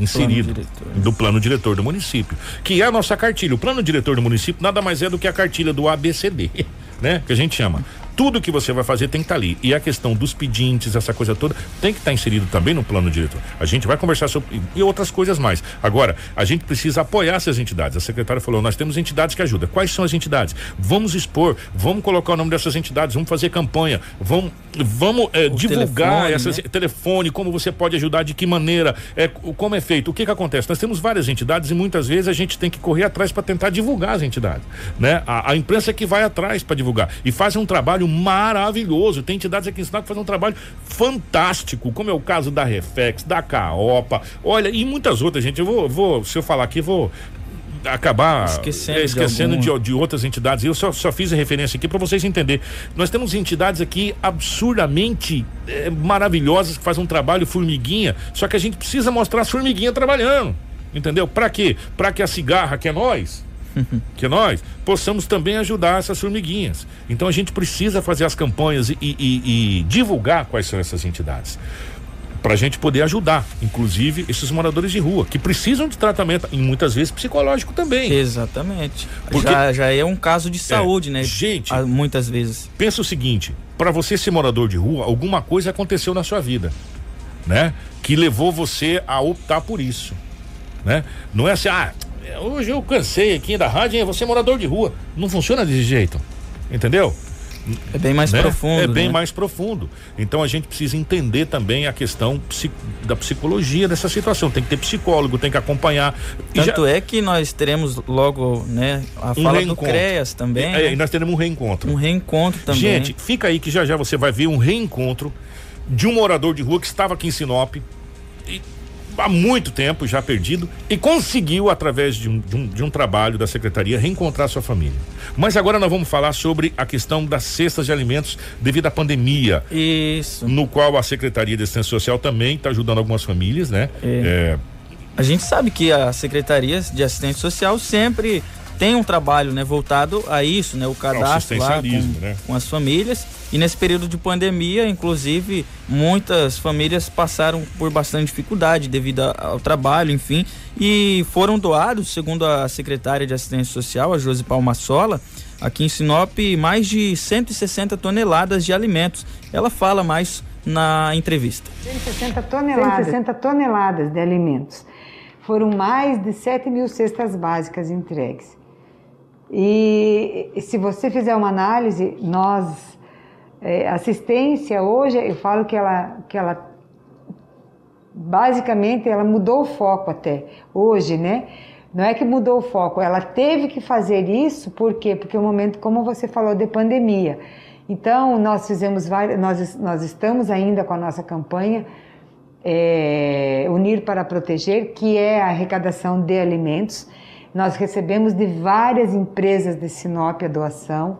inserido do plano diretor do município, que é a nossa cartilha. O plano diretor do município nada mais é do que a cartilha do ABCD, né? Que a gente chama. Tudo que você vai fazer tem que estar tá ali. E a questão dos pedintes, essa coisa toda, tem que estar tá inserido também no plano diretor. A gente vai conversar sobre e outras coisas mais. Agora, a gente precisa apoiar essas entidades. A secretária falou: nós temos entidades que ajudam. Quais são as entidades? Vamos expor, vamos colocar o nome dessas entidades, vamos fazer campanha, vamos, vamos é, divulgar telefone, essas né? telefone, como você pode ajudar, de que maneira, é, como é feito. O que que acontece? Nós temos várias entidades e muitas vezes a gente tem que correr atrás para tentar divulgar as entidades, né? A, a imprensa é que vai atrás para divulgar e fazem um trabalho maravilhoso. Tem entidades aqui em Sinop que fazem um trabalho fantástico, como é o caso da Reflex, da Caopa, olha, e muitas outras, gente. Eu vou, vou se eu falar aqui, vou acabar esquecendo, é, esquecendo de, de, de, outras entidades. Eu só, só fiz a referência aqui para vocês entenderem. Nós temos entidades aqui absurdamente é, maravilhosas que fazem um trabalho formiguinha, só que a gente precisa mostrar as formiguinhas trabalhando. Entendeu? Para quê? Para que a cigarra, que é nós, que nós possamos também ajudar essas formiguinhas. Então a gente precisa fazer as campanhas e, e, e divulgar quais são essas entidades para a gente poder ajudar, inclusive esses moradores de rua que precisam de tratamento e muitas vezes psicológico também. Exatamente. Porque já, já é um caso de é, saúde, é, né? Gente, muitas vezes. Pensa o seguinte: para você ser morador de rua, alguma coisa aconteceu na sua vida, né? Que levou você a optar por isso, né? Não é assim, ah, hoje eu cansei aqui da rádio, hein? você é morador de rua. Não funciona desse jeito, entendeu? É bem mais né? profundo. É bem né? mais profundo. Então a gente precisa entender também a questão da psicologia dessa situação. Tem que ter psicólogo, tem que acompanhar. Tanto já... é que nós teremos logo, né, a um fala do CREAS também. É, né? e nós teremos um reencontro. Um reencontro também. Gente, fica aí que já já você vai ver um reencontro de um morador de rua que estava aqui em Sinop e há muito tempo já perdido e conseguiu, através de um, de um, de um trabalho da secretaria, reencontrar sua família. Mas agora nós vamos falar sobre a questão das cestas de alimentos devido à pandemia. Isso. No qual a Secretaria de Assistência Social também está ajudando algumas famílias, né? É. É... A gente sabe que a Secretaria de Assistência Social sempre tem um trabalho né, voltado a isso, né, o cadastro lá com, né? com as famílias. E nesse período de pandemia, inclusive, muitas famílias passaram por bastante dificuldade devido ao trabalho, enfim, e foram doados, segundo a secretária de Assistência Social, a Josi Palmassola, aqui em Sinop, mais de 160 toneladas de alimentos. Ela fala mais na entrevista. 160 toneladas, 160 toneladas de alimentos. Foram mais de 7 mil cestas básicas entregues. E se você fizer uma análise, nós é, assistência hoje, eu falo que ela, que ela basicamente ela mudou o foco até hoje, né? Não é que mudou o foco, ela teve que fazer isso, por quê? Porque o momento, como você falou, de pandemia. Então, nós fizemos várias, nós, nós estamos ainda com a nossa campanha é, Unir para Proteger, que é a arrecadação de alimentos. Nós recebemos de várias empresas de Sinop a doação.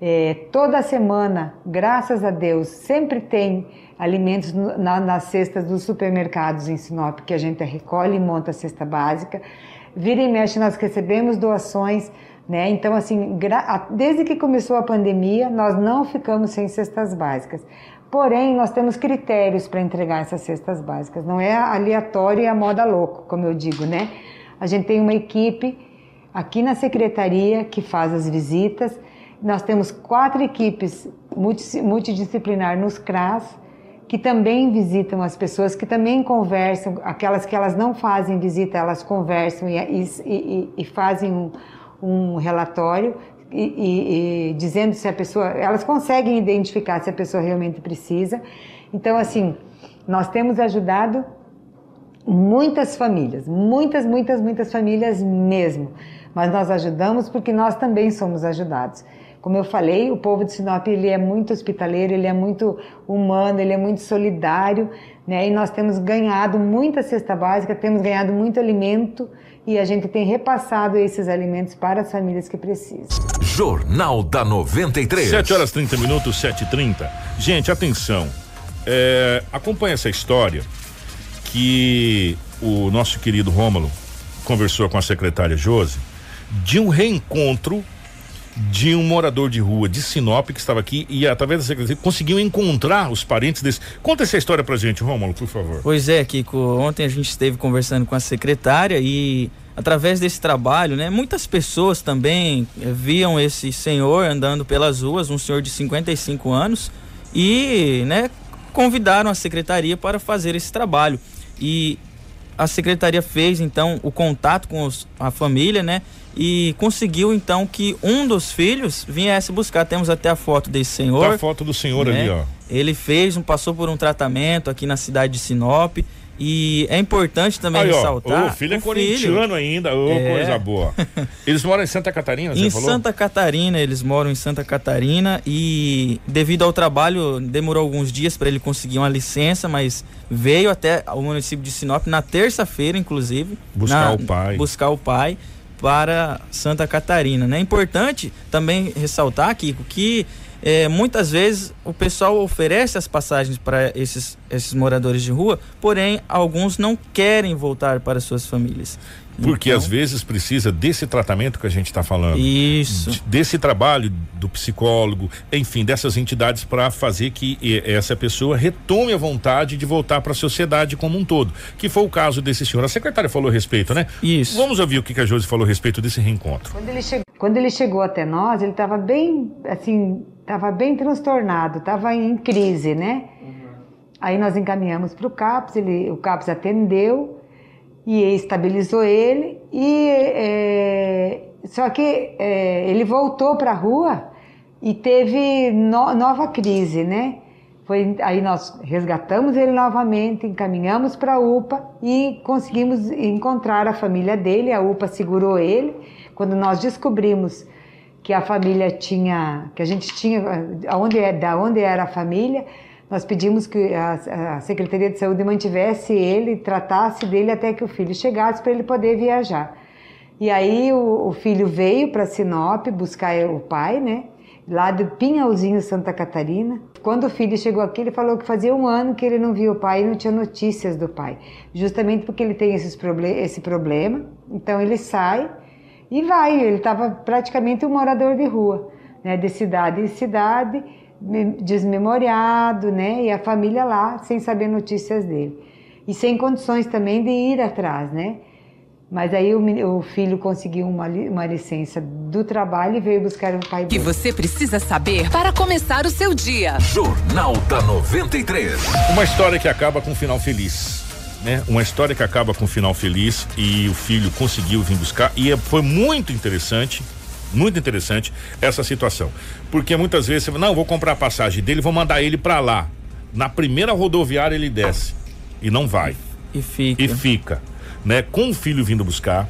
É, toda semana, graças a Deus, sempre tem alimentos na, nas cestas dos supermercados em Sinop que a gente recolhe e monta a cesta básica. Vira e mexe, nós recebemos doações, né? Então, assim, desde que começou a pandemia, nós não ficamos sem cestas básicas. Porém, nós temos critérios para entregar essas cestas básicas. Não é aleatório e a moda louco, como eu digo, né? A gente tem uma equipe aqui na secretaria que faz as visitas. Nós temos quatro equipes multidisciplinar nos CRAS, que também visitam as pessoas, que também conversam, aquelas que elas não fazem visita, elas conversam e, e, e fazem um, um relatório e, e, dizendo se a pessoa, elas conseguem identificar se a pessoa realmente precisa. Então, assim, nós temos ajudado muitas famílias, muitas, muitas, muitas famílias mesmo. Mas nós ajudamos porque nós também somos ajudados. Como eu falei, o povo de Sinop ele é muito hospitaleiro, ele é muito humano, ele é muito solidário, né? E nós temos ganhado muita cesta básica, temos ganhado muito alimento e a gente tem repassado esses alimentos para as famílias que precisam. Jornal da 93. 7 horas 30 minutos, 7 h 30 Gente, atenção. É, acompanha essa história que o nosso querido Rômulo conversou com a secretária Josi de um reencontro de um morador de rua de Sinop que estava aqui e através da secretaria conseguiu encontrar os parentes desse. Conta essa história pra gente, Rômulo, por favor. Pois é, Kiko, ontem a gente esteve conversando com a secretária e através desse trabalho, né, muitas pessoas também eh, viam esse senhor andando pelas ruas, um senhor de 55 anos e, né, convidaram a secretaria para fazer esse trabalho. E a secretaria fez então o contato com os, a família, né? E conseguiu então que um dos filhos viesse buscar. Temos até a foto desse senhor. Tá a foto do senhor né? ali, ó. Ele fez, um, passou por um tratamento aqui na cidade de Sinop e é importante também Aí, ressaltar. Ó, o filho é corintiano filho. ainda, ô, é. coisa boa. Eles moram em Santa Catarina, Em Santa Catarina, eles moram em Santa Catarina e devido ao trabalho demorou alguns dias para ele conseguir uma licença, mas veio até o município de Sinop na terça-feira, inclusive, buscar na, o pai. Buscar o pai para Santa Catarina, né? É importante também ressaltar, Kiko, que é, muitas vezes o pessoal oferece as passagens para esses, esses moradores de rua, porém alguns não querem voltar para suas famílias. Porque então, às vezes precisa desse tratamento que a gente está falando. Isso. Desse trabalho do psicólogo, enfim, dessas entidades para fazer que essa pessoa retome a vontade de voltar para a sociedade como um todo. Que foi o caso desse senhor. A secretária falou a respeito, né? Isso. Vamos ouvir o que, que a Josi falou a respeito desse reencontro. Quando ele, chegou, quando ele chegou até nós, ele estava bem, assim, estava bem transtornado, estava em crise, né? Uhum. Aí nós encaminhamos para o CAPS, ele, o CAPS atendeu e estabilizou ele e é, só que é, ele voltou para a rua e teve no, nova crise, né? Foi, aí nós resgatamos ele novamente, encaminhamos para a UPA e conseguimos encontrar a família dele. A UPA segurou ele. Quando nós descobrimos que a família tinha, que a gente tinha, aonde é, da onde era a família, nós pedimos que a, a, Secretaria de Saúde mantivesse ele, tratasse dele até que o filho chegasse para ele poder viajar. E aí o, o filho veio para Sinop buscar o pai, né? Lá do Pinhalzinho, Santa Catarina. Quando o filho chegou aqui, ele falou que fazia um ano que ele não via o pai e não tinha notícias do pai. Justamente porque ele tem esses proble esse problema. Então ele sai e vai, ele estava praticamente um morador de rua, né, de cidade em cidade, desmemoriado, né, e a família lá sem saber notícias dele. E sem condições também de ir atrás, né? Mas aí o, o, filho conseguiu uma, uma licença do trabalho e veio buscar o pai dele. que você precisa saber para começar o seu dia. Jornal da 93. Uma história que acaba com um final feliz né? Uma história que acaba com um final feliz e o filho conseguiu vir buscar e é, foi muito interessante, muito interessante essa situação, porque muitas vezes você fala, não, vou comprar a passagem dele, vou mandar ele para lá. Na primeira rodoviária ele desce e não vai. E fica. E fica, né? Com o filho vindo buscar,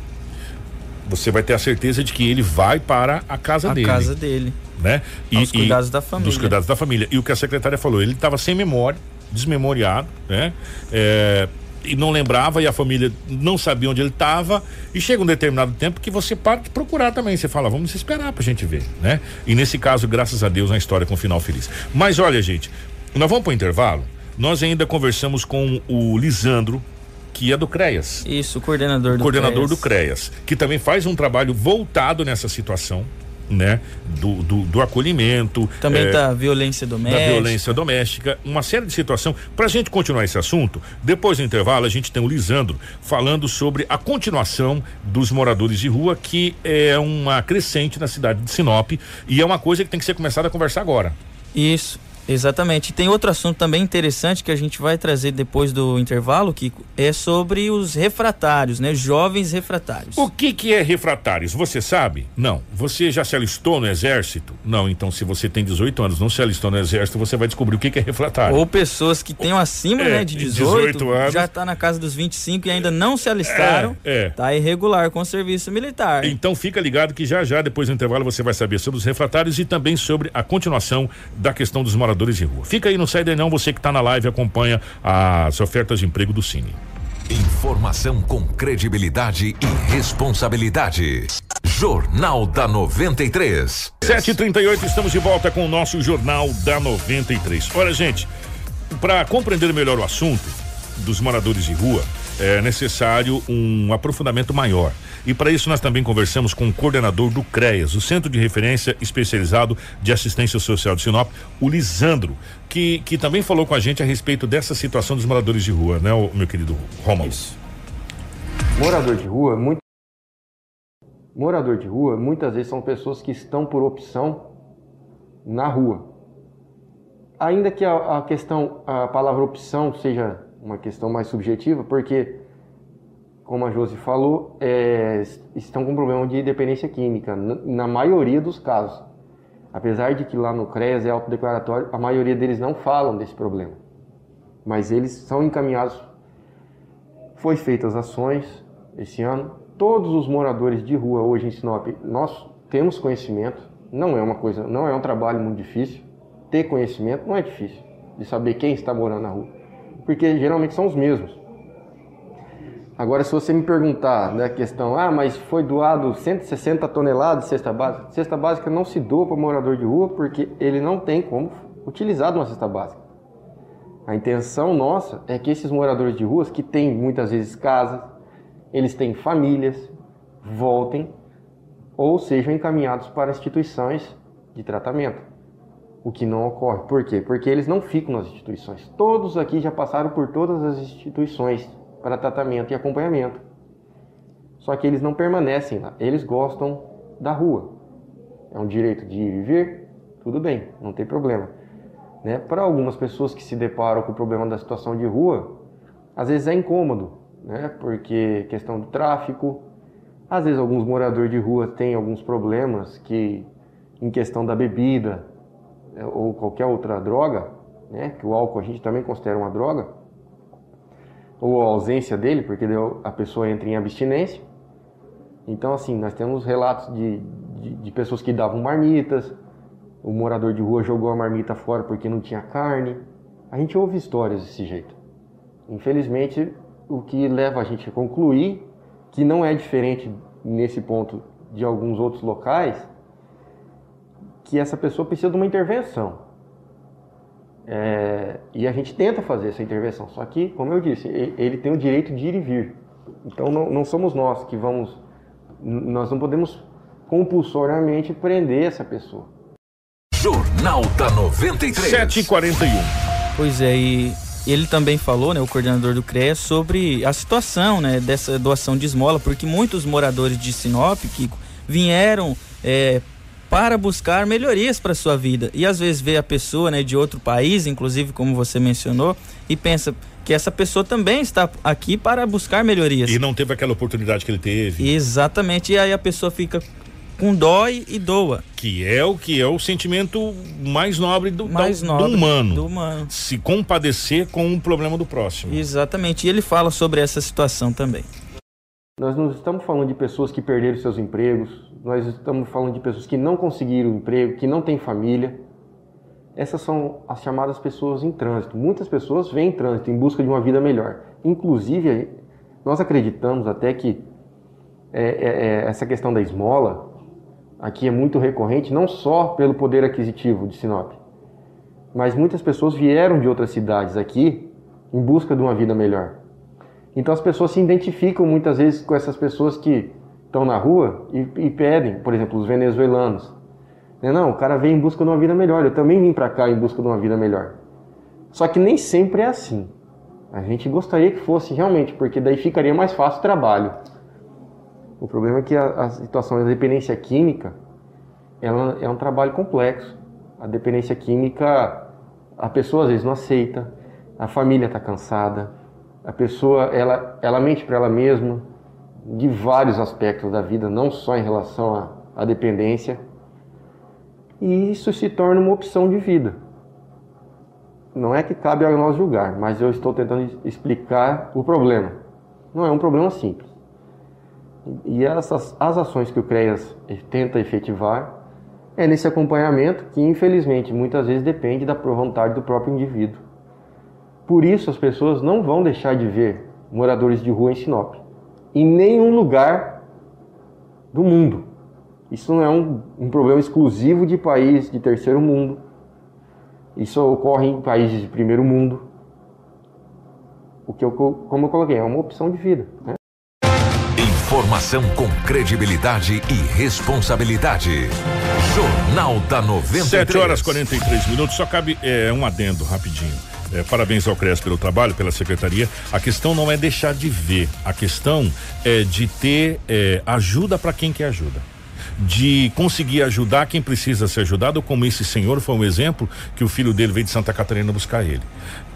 você vai ter a certeza de que ele vai para a casa a dele. A casa dele. Né? E, Aos cuidados da família. Dos cuidados da família. E o que a secretária falou, ele estava sem memória, desmemoriado, né? É, e não lembrava e a família não sabia onde ele estava e chega um determinado tempo que você para de procurar também, você fala, vamos esperar pra gente ver, né? E nesse caso, graças a Deus, uma história com um final feliz. Mas olha, gente, nós vamos pro intervalo, nós ainda conversamos com o Lisandro, que é do CREAS. Isso, o coordenador do coordenador CREAS. do CREAS, que também faz um trabalho voltado nessa situação, né? Do, do, do acolhimento. Também é, da violência doméstica. Da violência doméstica, uma série de situações. Para a gente continuar esse assunto, depois do intervalo, a gente tem o Lisandro falando sobre a continuação dos moradores de rua, que é uma crescente na cidade de Sinop e é uma coisa que tem que ser começada a conversar agora. Isso. Exatamente. Tem outro assunto também interessante que a gente vai trazer depois do intervalo, que é sobre os refratários, né? Jovens refratários. O que que é refratários? Você sabe? Não. Você já se alistou no exército? Não. Então, se você tem 18 anos, não se alistou no exército, você vai descobrir o que que é refratário. Ou pessoas que tenham acima, é, né, de 18, 18 anos, já está na casa dos 25 e ainda não se alistaram, é, é. tá irregular com o serviço militar. Então, fica ligado que já já depois do intervalo você vai saber sobre os refratários e também sobre a continuação da questão dos moradores moradores de rua. Fica aí, no sai não, você que está na live acompanha as ofertas de emprego do Cine. Informação com credibilidade e responsabilidade. Jornal da 93. 7h38, estamos de volta com o nosso Jornal da 93. Olha, gente, para compreender melhor o assunto dos moradores de rua, é necessário um aprofundamento maior. E para isso nós também conversamos com o coordenador do CREAS, o Centro de Referência Especializado de Assistência Social de Sinop, o Lisandro, que, que também falou com a gente a respeito dessa situação dos moradores de rua, né, o meu querido Romulo? Isso. Morador de rua, muito morador de rua, muitas vezes são pessoas que estão por opção na rua. Ainda que a, a questão, a palavra opção seja uma questão mais subjetiva, porque, como a Josi falou, é, estão com problema de dependência química, na maioria dos casos. Apesar de que lá no CREAS é autodeclaratório, a maioria deles não falam desse problema. Mas eles são encaminhados. Foi feitas ações esse ano. Todos os moradores de rua hoje em Sinop, nós temos conhecimento. Não é uma coisa, não é um trabalho muito difícil. Ter conhecimento não é difícil de saber quem está morando na rua, porque geralmente são os mesmos. Agora, se você me perguntar da né, questão, ah, mas foi doado 160 toneladas de cesta básica, cesta básica não se doa para morador de rua porque ele não tem como utilizar uma cesta básica. A intenção nossa é que esses moradores de ruas, que têm muitas vezes casas, eles têm famílias, voltem ou sejam encaminhados para instituições de tratamento. O que não ocorre. Por quê? Porque eles não ficam nas instituições. Todos aqui já passaram por todas as instituições para tratamento e acompanhamento. Só que eles não permanecem lá. Eles gostam da rua. É um direito de ir e vir, tudo bem, não tem problema. Né? Para algumas pessoas que se deparam com o problema da situação de rua, às vezes é incômodo, né? porque questão do tráfico, às vezes alguns moradores de rua têm alguns problemas que, em questão da bebida ou qualquer outra droga, né? que o álcool a gente também considera uma droga, ou a ausência dele, porque a pessoa entra em abstinência. Então, assim, nós temos relatos de, de, de pessoas que davam marmitas, o morador de rua jogou a marmita fora porque não tinha carne. A gente ouve histórias desse jeito. Infelizmente, o que leva a gente a concluir que não é diferente nesse ponto de alguns outros locais, que essa pessoa precisa de uma intervenção. É, e a gente tenta fazer essa intervenção, só que, como eu disse, ele tem o direito de ir e vir. Então não, não somos nós que vamos, nós não podemos compulsoriamente prender essa pessoa. Jornal da 93. 741. Pois é, e ele também falou, né, o coordenador do CREA, sobre a situação, né, dessa doação de esmola, porque muitos moradores de Sinop, que vieram é, para buscar melhorias para sua vida e às vezes vê a pessoa, né, de outro país, inclusive como você mencionou, e pensa que essa pessoa também está aqui para buscar melhorias. E não teve aquela oportunidade que ele teve. Exatamente, e aí a pessoa fica com dó e, doa. Que é o que é o sentimento mais nobre do, mais do, nobre do humano. Do humano. Se compadecer com o problema do próximo. Exatamente. E ele fala sobre essa situação também. Nós não estamos falando de pessoas que perderam seus empregos, nós estamos falando de pessoas que não conseguiram emprego, que não têm família. Essas são as chamadas pessoas em trânsito. Muitas pessoas vêm em trânsito em busca de uma vida melhor. Inclusive, nós acreditamos até que é, é, é essa questão da esmola aqui é muito recorrente, não só pelo poder aquisitivo de Sinop, mas muitas pessoas vieram de outras cidades aqui em busca de uma vida melhor. Então as pessoas se identificam muitas vezes com essas pessoas que estão na rua e, e pedem, por exemplo, os venezuelanos. Né, não, o cara vem em busca de uma vida melhor, eu também vim para cá em busca de uma vida melhor. Só que nem sempre é assim. A gente gostaria que fosse realmente, porque daí ficaria mais fácil o trabalho. O problema é que a, a situação da dependência química ela é um trabalho complexo. A dependência química, a pessoa às vezes não aceita, a família está cansada, a pessoa ela, ela mente para ela mesma de vários aspectos da vida, não só em relação à, dependência. E isso se torna uma opção de vida. Não é que cabe a nós julgar, mas eu estou tentando explicar o problema. Não é um problema simples. E essas as ações que o CREAS tenta efetivar é nesse acompanhamento que, infelizmente, muitas vezes depende da vontade do próprio indivíduo. Por isso, as pessoas não vão deixar de ver moradores de rua em Sinop, em nenhum lugar do mundo. Isso não é um, um problema exclusivo de países de terceiro mundo. Isso ocorre em países de primeiro mundo. o que eu, como eu coloquei, é uma opção de vida. Né? Informação com credibilidade e responsabilidade. Jornal da 93. 7 horas 43 minutos, só cabe é, um adendo rapidinho. É, parabéns ao CRES pelo trabalho, pela secretaria. A questão não é deixar de ver, a questão é de ter é, ajuda para quem quer ajuda de conseguir ajudar quem precisa ser ajudado, como esse senhor foi um exemplo que o filho dele veio de Santa Catarina buscar ele.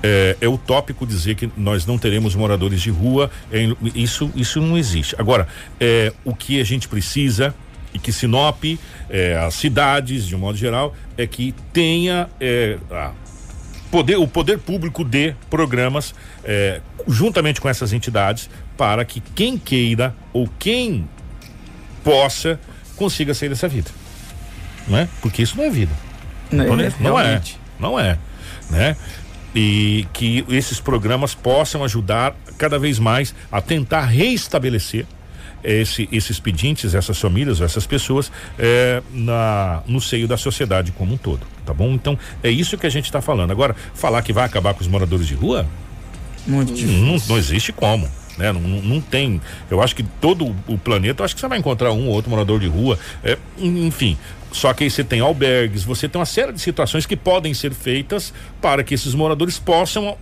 É, é utópico dizer que nós não teremos moradores de rua, é, isso, isso não existe. Agora, é, o que a gente precisa e que Sinop, é, as cidades, de um modo geral, é que tenha é, a poder, o poder público dê programas é, juntamente com essas entidades para que quem queira ou quem possa consiga sair dessa vida. Não é? Porque isso não é vida. Não, não, é, não é. Não é. Né? E que esses programas possam ajudar cada vez mais a tentar reestabelecer esse, esses pedintes, essas famílias, essas pessoas é, na, no seio da sociedade como um todo, tá bom? Então é isso que a gente está falando. Agora, falar que vai acabar com os moradores de rua, Muito não, não existe como né? Não, não, tem. Eu acho que todo o planeta, acho que você vai encontrar um ou outro morador de rua, é, enfim. Só que aí você tem albergues, você tem uma série de situações que podem ser feitas para que esses moradores possam,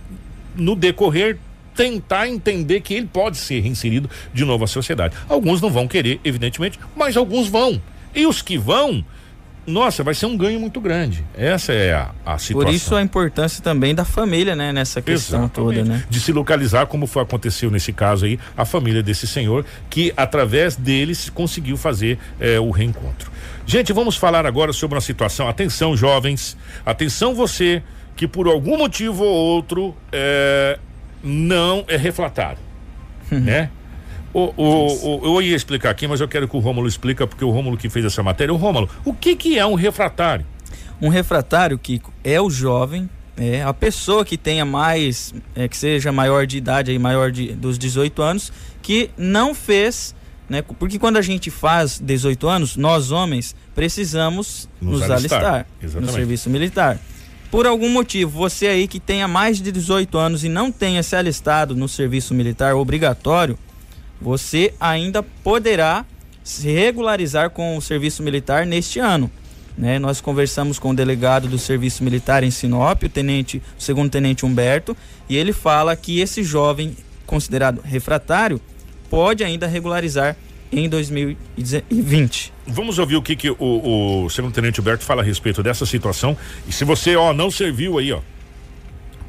no decorrer, tentar entender que ele pode ser reinserido de novo à sociedade. Alguns não vão querer, evidentemente, mas alguns vão. E os que vão, nossa, vai ser um ganho muito grande. Essa é a, a situação. Por isso a importância também da família, né, nessa questão Exatamente. toda, né? De se localizar, como foi aconteceu nesse caso aí, a família desse senhor, que através deles conseguiu fazer eh, o reencontro. Gente, vamos falar agora sobre uma situação. Atenção, jovens. Atenção, você que por algum motivo ou outro eh, não é refratário, né? O, o, o, eu ia explicar aqui, mas eu quero que o Rômulo explica, porque o Rômulo que fez essa matéria. O Rômulo, o que que é um refratário? Um refratário, Kiko, é o jovem, é a pessoa que tenha mais, é, que seja maior de idade, aí, maior de, dos 18 anos, que não fez, né? Porque quando a gente faz 18 anos, nós homens precisamos nos, nos alistar, alistar no serviço militar. Por algum motivo, você aí que tenha mais de 18 anos e não tenha se alistado no serviço militar obrigatório, você ainda poderá se regularizar com o serviço militar neste ano. Né? Nós conversamos com o delegado do Serviço Militar em Sinop, o tenente, o segundo tenente Humberto, e ele fala que esse jovem considerado refratário pode ainda regularizar em 2020. Vamos ouvir o que, que o, o segundo tenente Humberto fala a respeito dessa situação. E se você ó não serviu aí, ó,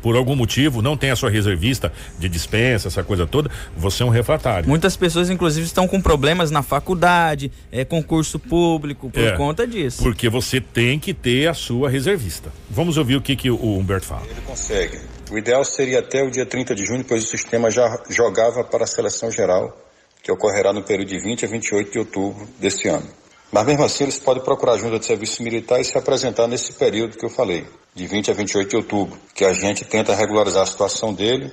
por algum motivo não tem a sua reservista de dispensa, essa coisa toda, você é um refratário. Muitas pessoas, inclusive, estão com problemas na faculdade, é, concurso público, por é, conta disso. Porque você tem que ter a sua reservista. Vamos ouvir o que, que o Humberto fala. Ele consegue. O ideal seria até o dia 30 de junho, pois o sistema já jogava para a seleção geral, que ocorrerá no período de 20 a 28 de outubro deste ano. Mas mesmo assim, eles podem procurar ajuda de serviço militar e se apresentar nesse período que eu falei, de 20 a 28 de outubro, que a gente tenta regularizar a situação dele,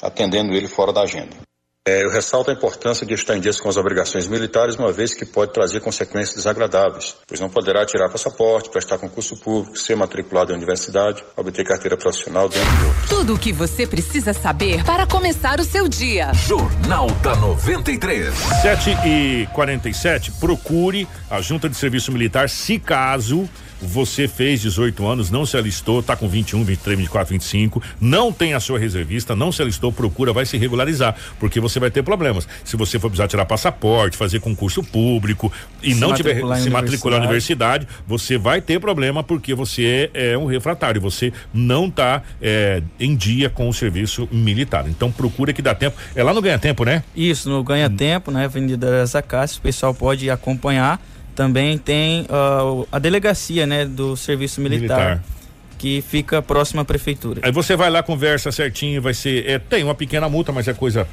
atendendo ele fora da agenda. É, eu ressalto a importância de estar em dias com as obrigações militares, uma vez que pode trazer consequências desagradáveis, pois não poderá tirar passaporte, prestar concurso público, ser matriculado em universidade, obter carteira profissional, dentre outros. Tudo o que você precisa saber para começar o seu dia. Jornal da 93. 7 e 47 procure a Junta de Serviço Militar, se caso você fez 18 anos, não se alistou, está com 21, 23, 24, 25, não tem a sua reservista, não se alistou, procura, vai se regularizar, porque você vai ter problemas. Se você for precisar tirar passaporte, fazer concurso público e se não tiver se matricular na universidade, você vai ter problema porque você é, é um refratário, você não está é, em dia com o serviço militar. Então procura que dá tempo. É lá no ganha tempo, né? Isso, no ganha tempo, né? Avenida Zacácio, o pessoal pode acompanhar também tem uh, a delegacia, né, do serviço militar, militar, que fica próxima à prefeitura. Aí você vai lá, conversa certinho, vai ser, é, tem uma pequena multa, mas é coisa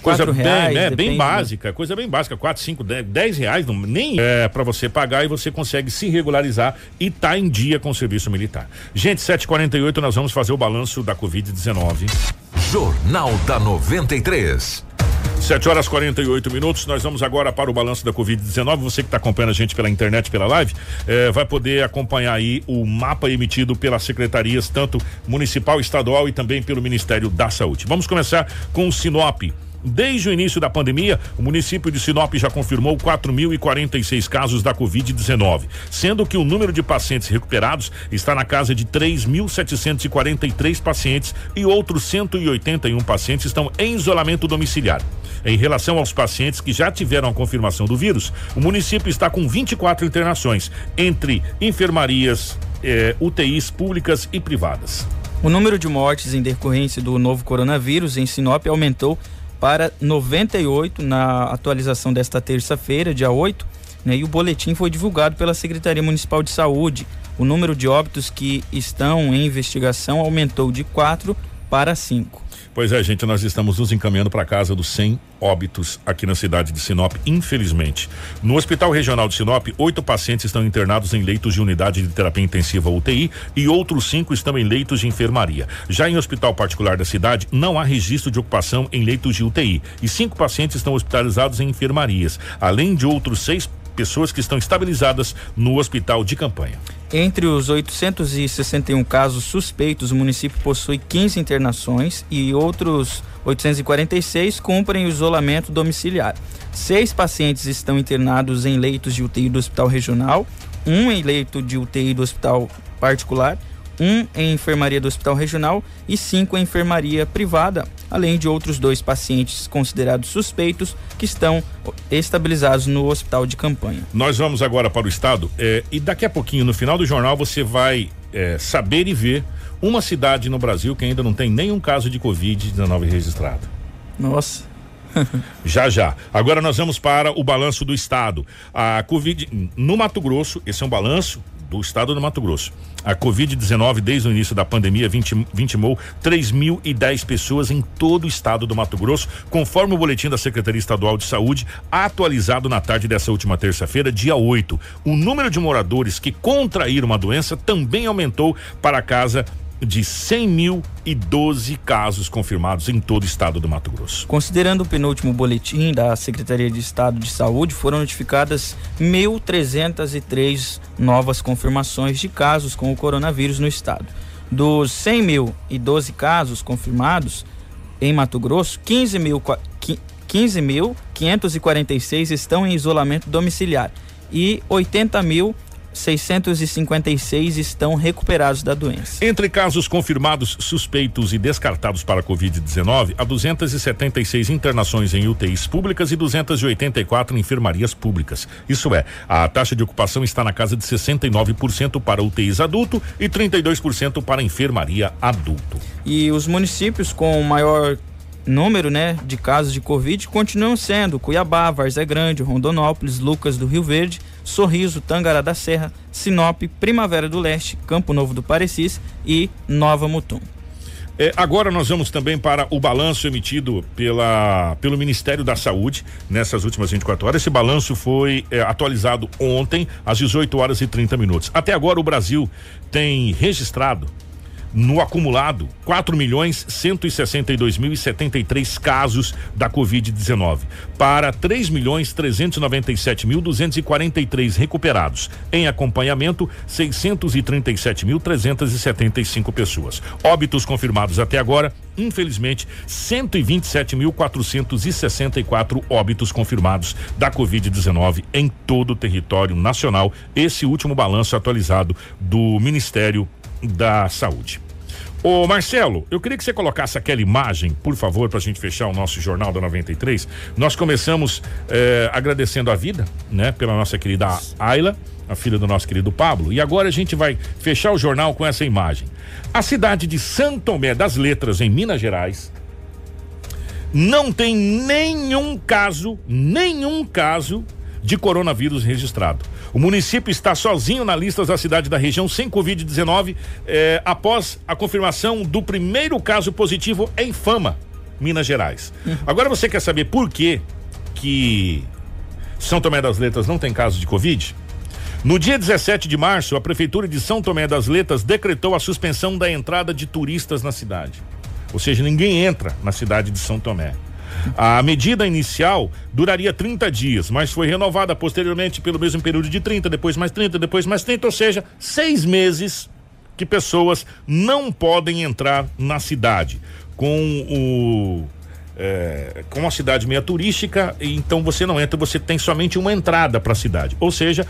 coisa bem, reais, né, bem básica, coisa bem básica, 4, 5, 10, 10 reais, não, nem é para você pagar e você consegue se regularizar e tá em dia com o serviço militar. Gente, 748 nós vamos fazer o balanço da Covid-19. Jornal da 93. 7 horas 48 minutos. Nós vamos agora para o balanço da Covid-19. Você que está acompanhando a gente pela internet, pela live, eh, vai poder acompanhar aí o mapa emitido pelas secretarias, tanto municipal, estadual e também pelo Ministério da Saúde. Vamos começar com o Sinop. Desde o início da pandemia, o município de Sinop já confirmou 4.046 casos da Covid-19, sendo que o número de pacientes recuperados está na casa de 3.743 pacientes e outros 181 pacientes estão em isolamento domiciliar. Em relação aos pacientes que já tiveram a confirmação do vírus, o município está com 24 internações entre enfermarias, eh, UTIs públicas e privadas. O número de mortes em decorrência do novo coronavírus em Sinop aumentou para 98 na atualização desta terça-feira, dia 8, né, e o boletim foi divulgado pela Secretaria Municipal de Saúde. O número de óbitos que estão em investigação aumentou de 4 para 5. Pois é, gente, nós estamos nos encaminhando para casa dos 100 óbitos aqui na cidade de Sinop, infelizmente. No Hospital Regional de Sinop, oito pacientes estão internados em leitos de unidade de terapia intensiva UTI e outros cinco estão em leitos de enfermaria. Já em hospital particular da cidade, não há registro de ocupação em leitos de UTI e cinco pacientes estão hospitalizados em enfermarias, além de outros seis pessoas que estão estabilizadas no hospital de campanha. Entre os 861 casos suspeitos, o município possui 15 internações e outros 846 cumprem o isolamento domiciliar. Seis pacientes estão internados em leitos de UTI do Hospital Regional, um em leito de UTI do Hospital Particular um em enfermaria do Hospital Regional e cinco em enfermaria privada, além de outros dois pacientes considerados suspeitos que estão estabilizados no hospital de campanha. Nós vamos agora para o estado eh, e daqui a pouquinho, no final do jornal, você vai eh, saber e ver uma cidade no Brasil que ainda não tem nenhum caso de Covid-19 registrado. Nossa. já já. Agora nós vamos para o balanço do estado. A Covid no Mato Grosso, esse é um balanço do estado do Mato Grosso. A Covid-19, desde o início da pandemia, vitimou 3.010 pessoas em todo o estado do Mato Grosso, conforme o boletim da Secretaria Estadual de Saúde, atualizado na tarde dessa última terça-feira, dia 8. O número de moradores que contraíram a doença também aumentou para casa de 100.012 casos confirmados em todo o estado do Mato Grosso. Considerando o penúltimo boletim da Secretaria de Estado de Saúde, foram notificadas 1.303 novas confirmações de casos com o coronavírus no estado. Dos 100.012 casos confirmados em Mato Grosso, 15.546 15 estão em isolamento domiciliar e 80 mil 656 estão recuperados da doença. Entre casos confirmados, suspeitos e descartados para a Covid-19, há 276 internações em UTIs públicas e 284 em enfermarias públicas. Isso é, a taxa de ocupação está na casa de 69% para UTIs adulto e 32% para enfermaria adulto. E os municípios com maior número né, de casos de Covid continuam sendo Cuiabá, Várzea Grande, Rondonópolis, Lucas do Rio Verde, Sorriso, Tangará da Serra, Sinop, Primavera do Leste, Campo Novo do Parecis e Nova Mutum. É, agora nós vamos também para o balanço emitido pela, pelo Ministério da Saúde nessas últimas 24 horas. Esse balanço foi é, atualizado ontem às 18 horas e 30 minutos. Até agora o Brasil tem registrado no acumulado, 4 milhões 162 mil e 73 casos da Covid-19, para 3 milhões 397 mil 243 recuperados. Em acompanhamento, 637 mil 375 pessoas. Óbitos confirmados até agora, infelizmente, 127 mil 464 óbitos confirmados da Covid-19 em todo o território nacional. Esse último balanço atualizado do Ministério da Saúde. Ô Marcelo, eu queria que você colocasse aquela imagem, por favor, para a gente fechar o nosso Jornal da 93. Nós começamos eh, agradecendo a vida, né, pela nossa querida Ayla, a filha do nosso querido Pablo. E agora a gente vai fechar o jornal com essa imagem. A cidade de Santo Tomé das Letras, em Minas Gerais, não tem nenhum caso, nenhum caso de coronavírus registrado. O município está sozinho na lista da cidade da região sem Covid-19 eh, após a confirmação do primeiro caso positivo em Fama, Minas Gerais. Uhum. Agora você quer saber por que que São Tomé das Letras não tem caso de Covid? No dia 17 de março, a Prefeitura de São Tomé das Letras decretou a suspensão da entrada de turistas na cidade. Ou seja, ninguém entra na cidade de São Tomé. A medida inicial duraria 30 dias, mas foi renovada posteriormente pelo mesmo período de 30, depois mais 30, depois mais 30, ou seja, seis meses que pessoas não podem entrar na cidade. Com o é, com uma cidade meia turística, então você não entra, você tem somente uma entrada para a cidade. Ou seja,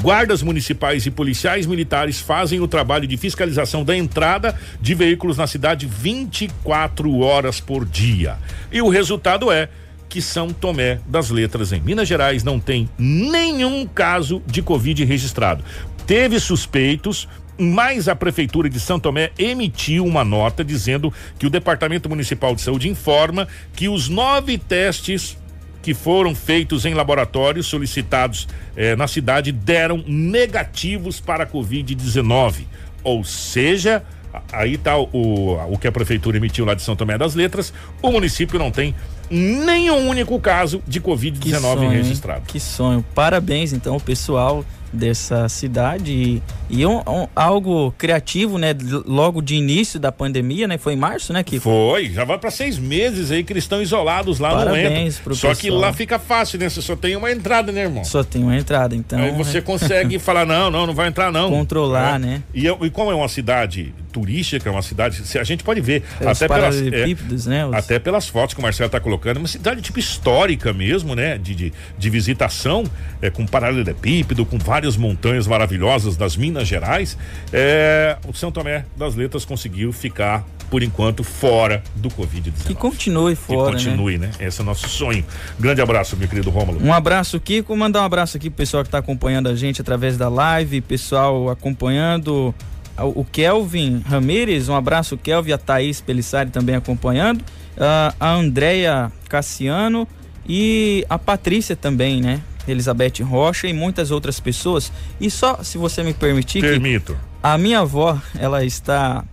guardas municipais e policiais militares fazem o trabalho de fiscalização da entrada de veículos na cidade 24 horas por dia. E o resultado é que São Tomé das Letras, em Minas Gerais, não tem nenhum caso de Covid registrado. Teve suspeitos, mas a Prefeitura de São Tomé emitiu uma nota dizendo que o Departamento Municipal de Saúde informa que os nove testes que foram feitos em laboratórios solicitados eh, na cidade deram negativos para a Covid-19. Ou seja, aí está o, o que a prefeitura emitiu lá de São Tomé das Letras, o município não tem nenhum único caso de Covid-19 registrado. Que sonho. Parabéns, então, pessoal dessa cidade e, e um, um, algo criativo, né? Logo de início da pandemia, né? Foi em março, né? Que foi, já vai para seis meses aí que eles estão isolados lá Parabéns no Só pessoal. que lá fica fácil, né? Você só tem uma entrada, né, irmão? Só tem uma entrada, então. Aí você consegue falar não, não, não vai entrar não. Controlar, né? E, e como é uma cidade turística, é uma cidade, a gente pode ver até pelas, é, né? Os... até pelas fotos que o Marcelo está colocando, uma cidade tipo histórica mesmo, né? De, de, de visitação, é, com paralelepípedo, com várias montanhas maravilhosas das Minas Gerais. É, o São Tomé das Letras conseguiu ficar por enquanto fora do Covid-19. Que continue fora. Que continue, né? né? Esse é o nosso sonho. Grande abraço, meu querido Rômulo. Um abraço, Kiko. Mandar um abraço aqui pro pessoal que está acompanhando a gente através da live, pessoal acompanhando o Kelvin Ramires, um abraço, Kelvin, a Thaís Pelissari também acompanhando, uh, a Andréia Cassiano e a Patrícia também, né? Elizabeth Rocha e muitas outras pessoas. E só, se você me permitir. Permito. a minha avó, ela está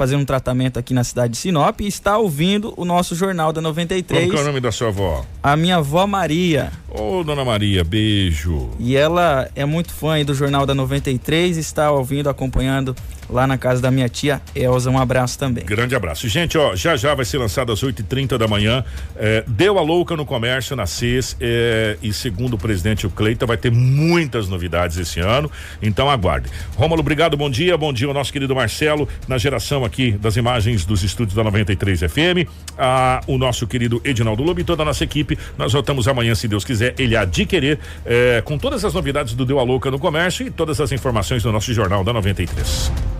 fazendo um tratamento aqui na cidade de Sinop e está ouvindo o nosso Jornal da 93. Qual é o nome da sua avó? A minha avó Maria. Ô, oh, dona Maria, beijo. E ela é muito fã do Jornal da 93, está ouvindo, acompanhando lá na casa da minha tia Elza. Um abraço também. Grande abraço. Gente, ó, já já vai ser lançado às 8h30 da manhã. É, deu a louca no comércio na CES é, e segundo o presidente o Cleita, vai ter muitas novidades esse ano. Então aguarde. Rômulo, obrigado, bom dia. Bom dia ao nosso querido Marcelo, na geração aqui das imagens dos estúdios da 93 FM. Ah, o nosso querido Edinaldo Lobo e toda a nossa equipe. Nós voltamos amanhã, se Deus quiser, ele querer, é, com todas as novidades do Deu a Louca no Comércio e todas as informações do nosso Jornal da 93.